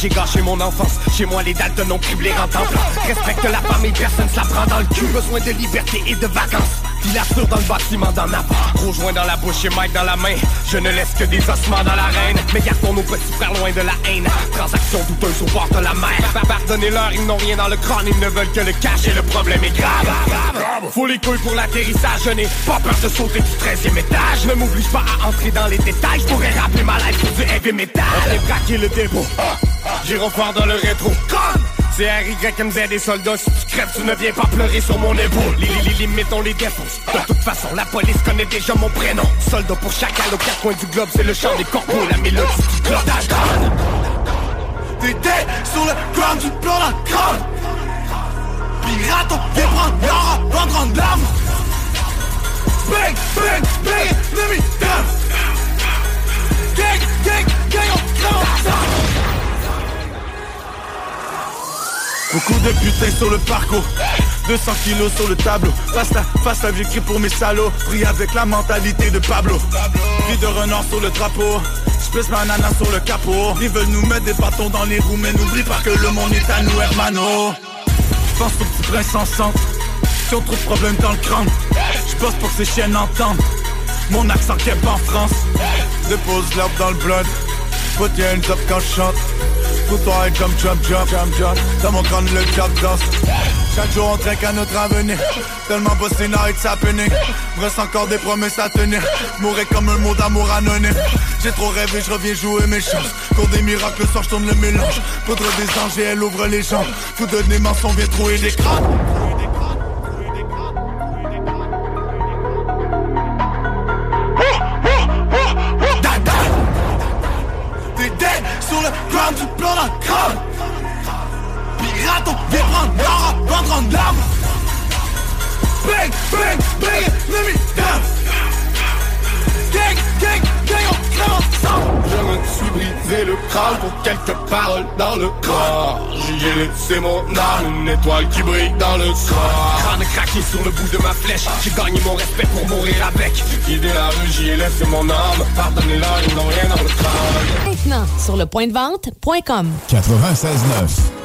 J'ai gâché mon enfance. Chez moi, les daltes non criblés en temple Respecte la famille, personne se la prend dans le cul. Besoin de liberté et de vacances. Il assure dans le bâtiment d'en avoir Gros joint dans la bouche et Mike dans la main. Je ne laisse que des ossements dans l'arène Mais gardons nos petits frères loin de la haine. Transaction douteuse au bord de la mer. Pa- Pardonnez-leur, ils n'ont rien dans le crâne. Ils ne veulent que le cash et le problème est grave. Faut les couilles pour l'atterrissage. Je n'ai pas peur de sauter du 13e étage. Ne m'oblige pas à entrer dans les détails. Je pourrais rappeler ma life pour du heavy metal. On braquer le dépôt Fort dans le rétro c'est RYMZ des soldats, si tu crèves, tu ne viens pas pleurer sur mon épaule. Les, les, les on les défonce. De toute façon, la police connaît déjà mon prénom. Soldat pour chacal aux quatre coins du globe, c'est le chant des corbeaux, la mélodie du clodage crâne. T'étais sur le ground, tu prends la crâne. Puis Pirates, viens prendre l'or, va prendre l'arme Bang, bang, bang, let me down Gang, gang, gang, on crame Beaucoup de putains sur le parcours. 200 kilos sur le tableau. Face à face à j'écris pour mes salauds. Pris avec la mentalité de Pablo. Vie de renard sur le drapeau. J'pèse ma nana sur le capot. Ils veulent nous mettre des bâtons dans les roues Mais n'oublie pas que le monde est à nous hermano. Pense au petit prince en centre Si on trouve problème dans le crâne J'bosse pour que ces chiennes entendent. Mon accent keb en France. Dépose l'herbe dans le blood. Faut y a une top quand je chante pour toi et jump, jump, jump, Dans mon crâne le cap danse. Chaque jour on trinque à notre avenir. Tellement bossé now it's happening Reste encore des promesses à tenir. Mourrai comme un mot d'amour anonyme. J'ai trop rêvé, je reviens jouer mes chances. Pour des miracles, le soir je tourne le mélange. Poudre des anges et elle ouvre les jambes. Tout donner mensonge vient trouver des crânes paroles dans le corps J'y ai laissé mon âme, une étoile qui brille dans le soir Crâne craqué sur le bout de ma flèche J'ai gagné mon respect pour mourir avec Guider la rue, j'y ai laissé mon âme Pardonnez-leur, ils n'ont rien dans le crâne Maintenant, sur le point de vente.com. 96.9.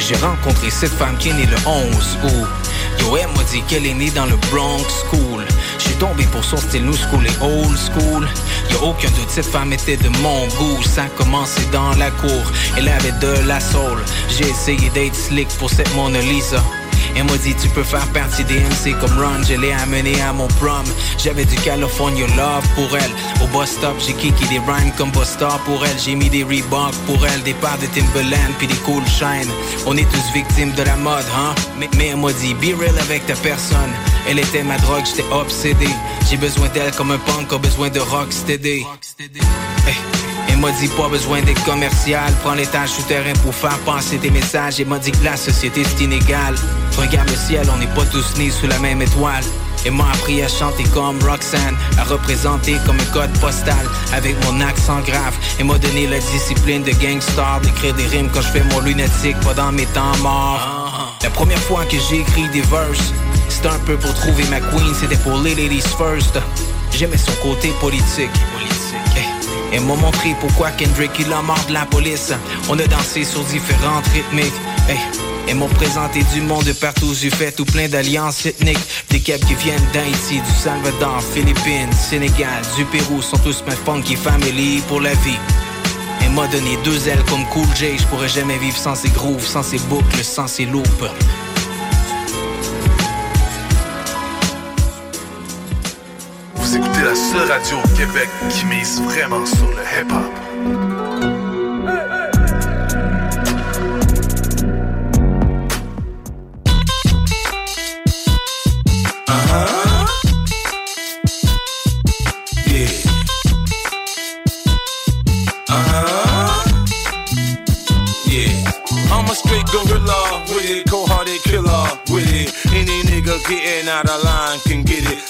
J'ai rencontré cette femme qui est née le 11 août. Yo, elle m'a dit qu'elle est née dans le Bronx School. J'ai tombé pour son style new school et old school. Y'a aucun doute, cette femme était de mon goût. Ça a commencé dans la cour. Elle avait de la soul. J'ai essayé d'être slick pour cette Mona Lisa. Elle m'a dit tu peux faire partie des MC comme Ron Je l'ai amené à mon prom. J'avais du California Love pour elle. Au bus stop j'ai kické des rhymes comme bus pour elle. J'ai mis des Reebok pour elle Des paires de Timberland puis des Cool Shine On est tous victimes de la mode hein? Mais, elle m'a dit be real avec ta personne. Elle était ma drogue j'étais obsédé. J'ai besoin d'elle comme un punk a besoin de rocksteady Hey. Elle m'a dit pas besoin d'être commercial. Prends l'étage souterrain pour faire passer tes messages. Elle m'a dit que la société c'est inégal. Regarde le ciel, on n'est pas tous nés sous la même étoile. Elle m'a appris à chanter comme Roxanne À représenter comme un code postal. Avec mon accent grave Elle m'a donné la discipline de gangstar D'écrire des rimes quand je fais mon lunatique Pas dans mes temps morts. La première fois que j'ai écrit des verses C'était un peu pour trouver ma queen C'était pour les ladies first. J'aimais son côté politique Elle m'a montré pourquoi Kendrick il a mort de la police. On a dansé sur différentes rythmiques. Hey. Elles m'ont présenté du monde de partout. J'ai fait tout plein d'alliances ethniques. Des caps qui viennent d'Haïti, du Salvador, Philippines, Sénégal, du Pérou. Sont tous ma funky family pour la vie. Elle m'a donné deux ailes comme Cool J. Je pourrais jamais vivre sans ses grooves, sans ses boucles, sans ses loops seule radio au Québec qui mise vraiment sur le hip-hop. I'm a straight gorilla with it, cold-hearted killer with it. Any nigga getting out of line.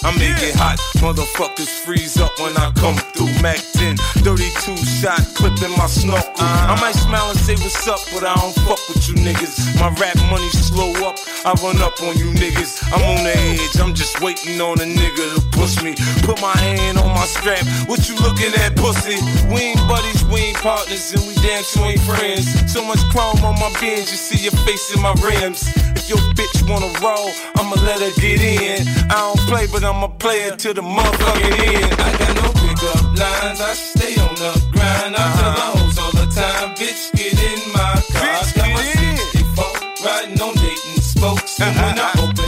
I make it hot, motherfuckers freeze up when I come through. Mac 10, 32 shot clip in my snorkel. I might smile and say what's up, but I don't fuck with you niggas. My rap money slow up, I run up on you niggas. I'm on the edge, I'm just waiting on a nigga to push me. Put my hand on my strap, what you looking at, pussy? We ain't buddies, we ain't partners, and we damn sure ain't friends. So much chrome on my bins, you see your face in my rims. If your bitch wanna roll, I'ma let her get in. I don't play, but I'ma play it to the motherfucking end. I got no pickup lines, I stay on the grind. I tell the hoes all the time, bitch, get in my car. I got my 64 riding on Dayton spokes. And when I open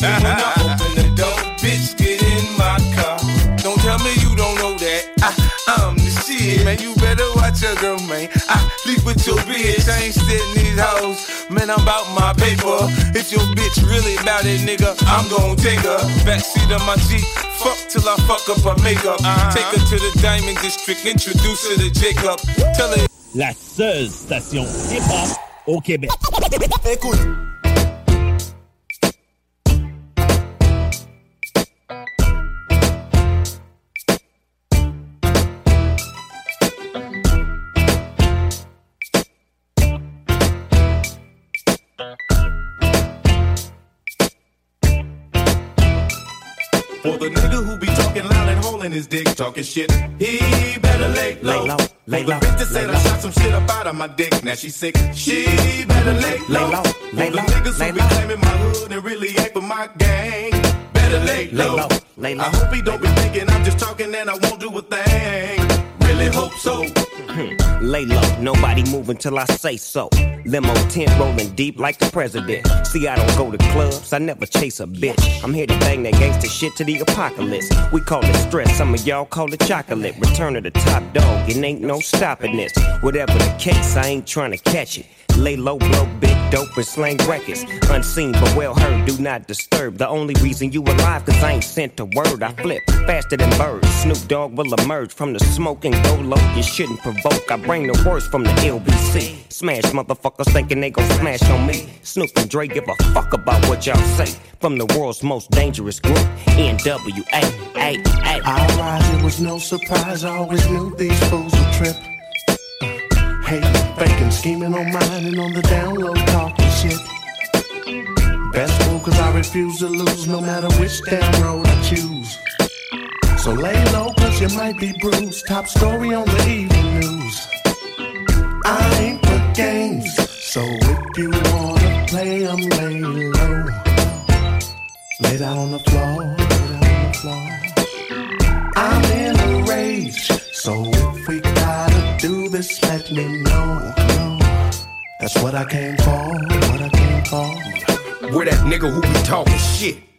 when I open the door, bitch, get in my car. Don't tell me you don't know that. I, I'm the shit, man. You better watch your girl, man. I leave with your bitch. I ain't sitting these hoes. Man, I'm about my paper. If your bitch really about it, nigga, I'm gon' take her. Backseat of my Jeep. Fuck till I fuck up her makeup. Take her to the Diamond District, introduce her to Jacob. Tell her. La seule station hip-hop au Québec. Écoute. His dick, talking shit, he better lay low. Lay low, lay low, bitch said I shot some shit up out of my dick, now she sick, she better lay low. Lay low, lay low, niggas lay who be claiming my hood and really ain't for my gang, better lay low. Lay low. low, lay low, I hope he don't be thinking I'm just talking and I won't do a thing. Really hope so. Hmm. Lay low, nobody move until I say so. Limo tent rolling deep like the president. See, I don't go to clubs, I never chase a bitch. I'm here to bang that gangster shit to the apocalypse. We call it stress, some of y'all call it chocolate. Return of the top dog, it ain't no stopping this. Whatever the case, I ain't trying to catch it. Lay low, blow big dope and slang records. Unseen but well heard, do not disturb. The only reason you alive, cause I ain't sent a word. I flip faster than birds. Snoop Dogg will emerge from the smoke and go low. You shouldn't provoke. I bring the worst from the LBC. Smash motherfuckers thinking they gon' smash on me. Snoop and Dre give a fuck about what y'all say. From the world's most dangerous group, NWA. I rise, it was no surprise. I always knew these fools would trip. Hating, faking, scheming on mine and on the down low, talking shit. Best move, cause I refuse to lose no matter which damn road I choose. So lay low, cause you might be bruised. Top story on the evening news. I ain't for games, so if you wanna play, I'm lay low. Lay down on the floor, lay down on the floor. I'm in a rage, so if we gotta do this, let me know. That's what I came for, what I came for. Where that nigga who be talking shit.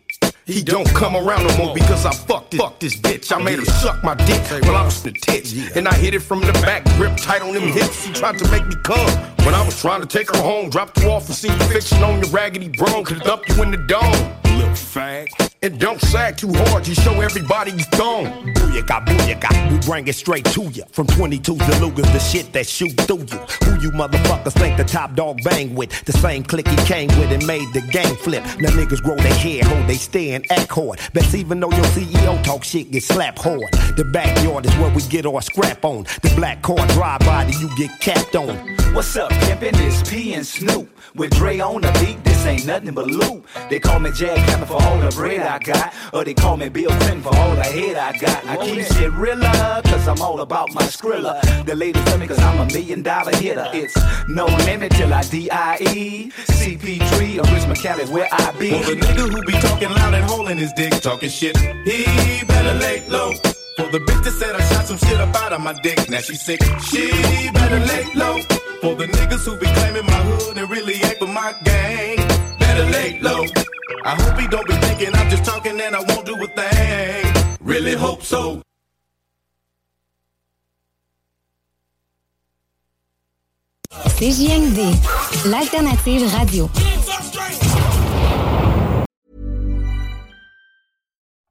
He don't come around no more because I fucked, fuck this bitch. I made her suck my dick when I was in the tits. And I hit it from the back, grip tight on them hips. She tried to make me come. When I was trying to take her home, dropped you off and see you fiction on your raggedy bro. Could dump you in the dome. Little fag. And don't sag too hard, you show everybody you thong. Booyaka, booyaka, we bring it straight to you. From 22 to Delugas, the shit that shoot through you. Who you motherfuckers think the top dog bang with? The same clique he came with and made the game flip. Now niggas grow their hair, hold they stay and act hard. Best even though your CEO talk shit, get slapped hard. The backyard is where we get our scrap on. The black car drive body, you get capped on. What's up, pimpin'? It's P and Snoop. With Dre on the beat, this ain't nothing but loot. They call me Jack Hammer for all the bread I got. Or they call me Bill Clinton for all the head I got. I keep shit realer, cause I'm all about my skrilla. The ladies love me cause I'm a million dollar hitter. It's no limit till I D.I.E. CP3 or Rich McCallis where I be. For the nigga who be talking loud and holding his dick, talking shit, he better lay low. For the bitch that said I shot some shit up out of my dick, now she sick, she better lay low. For the niggas who be claiming my hood and really ain't for my gang, better lay low. I hope he don't be thinking I'm just talking and I won't do a thing. Really hope so. CJMD, l'alternative radio.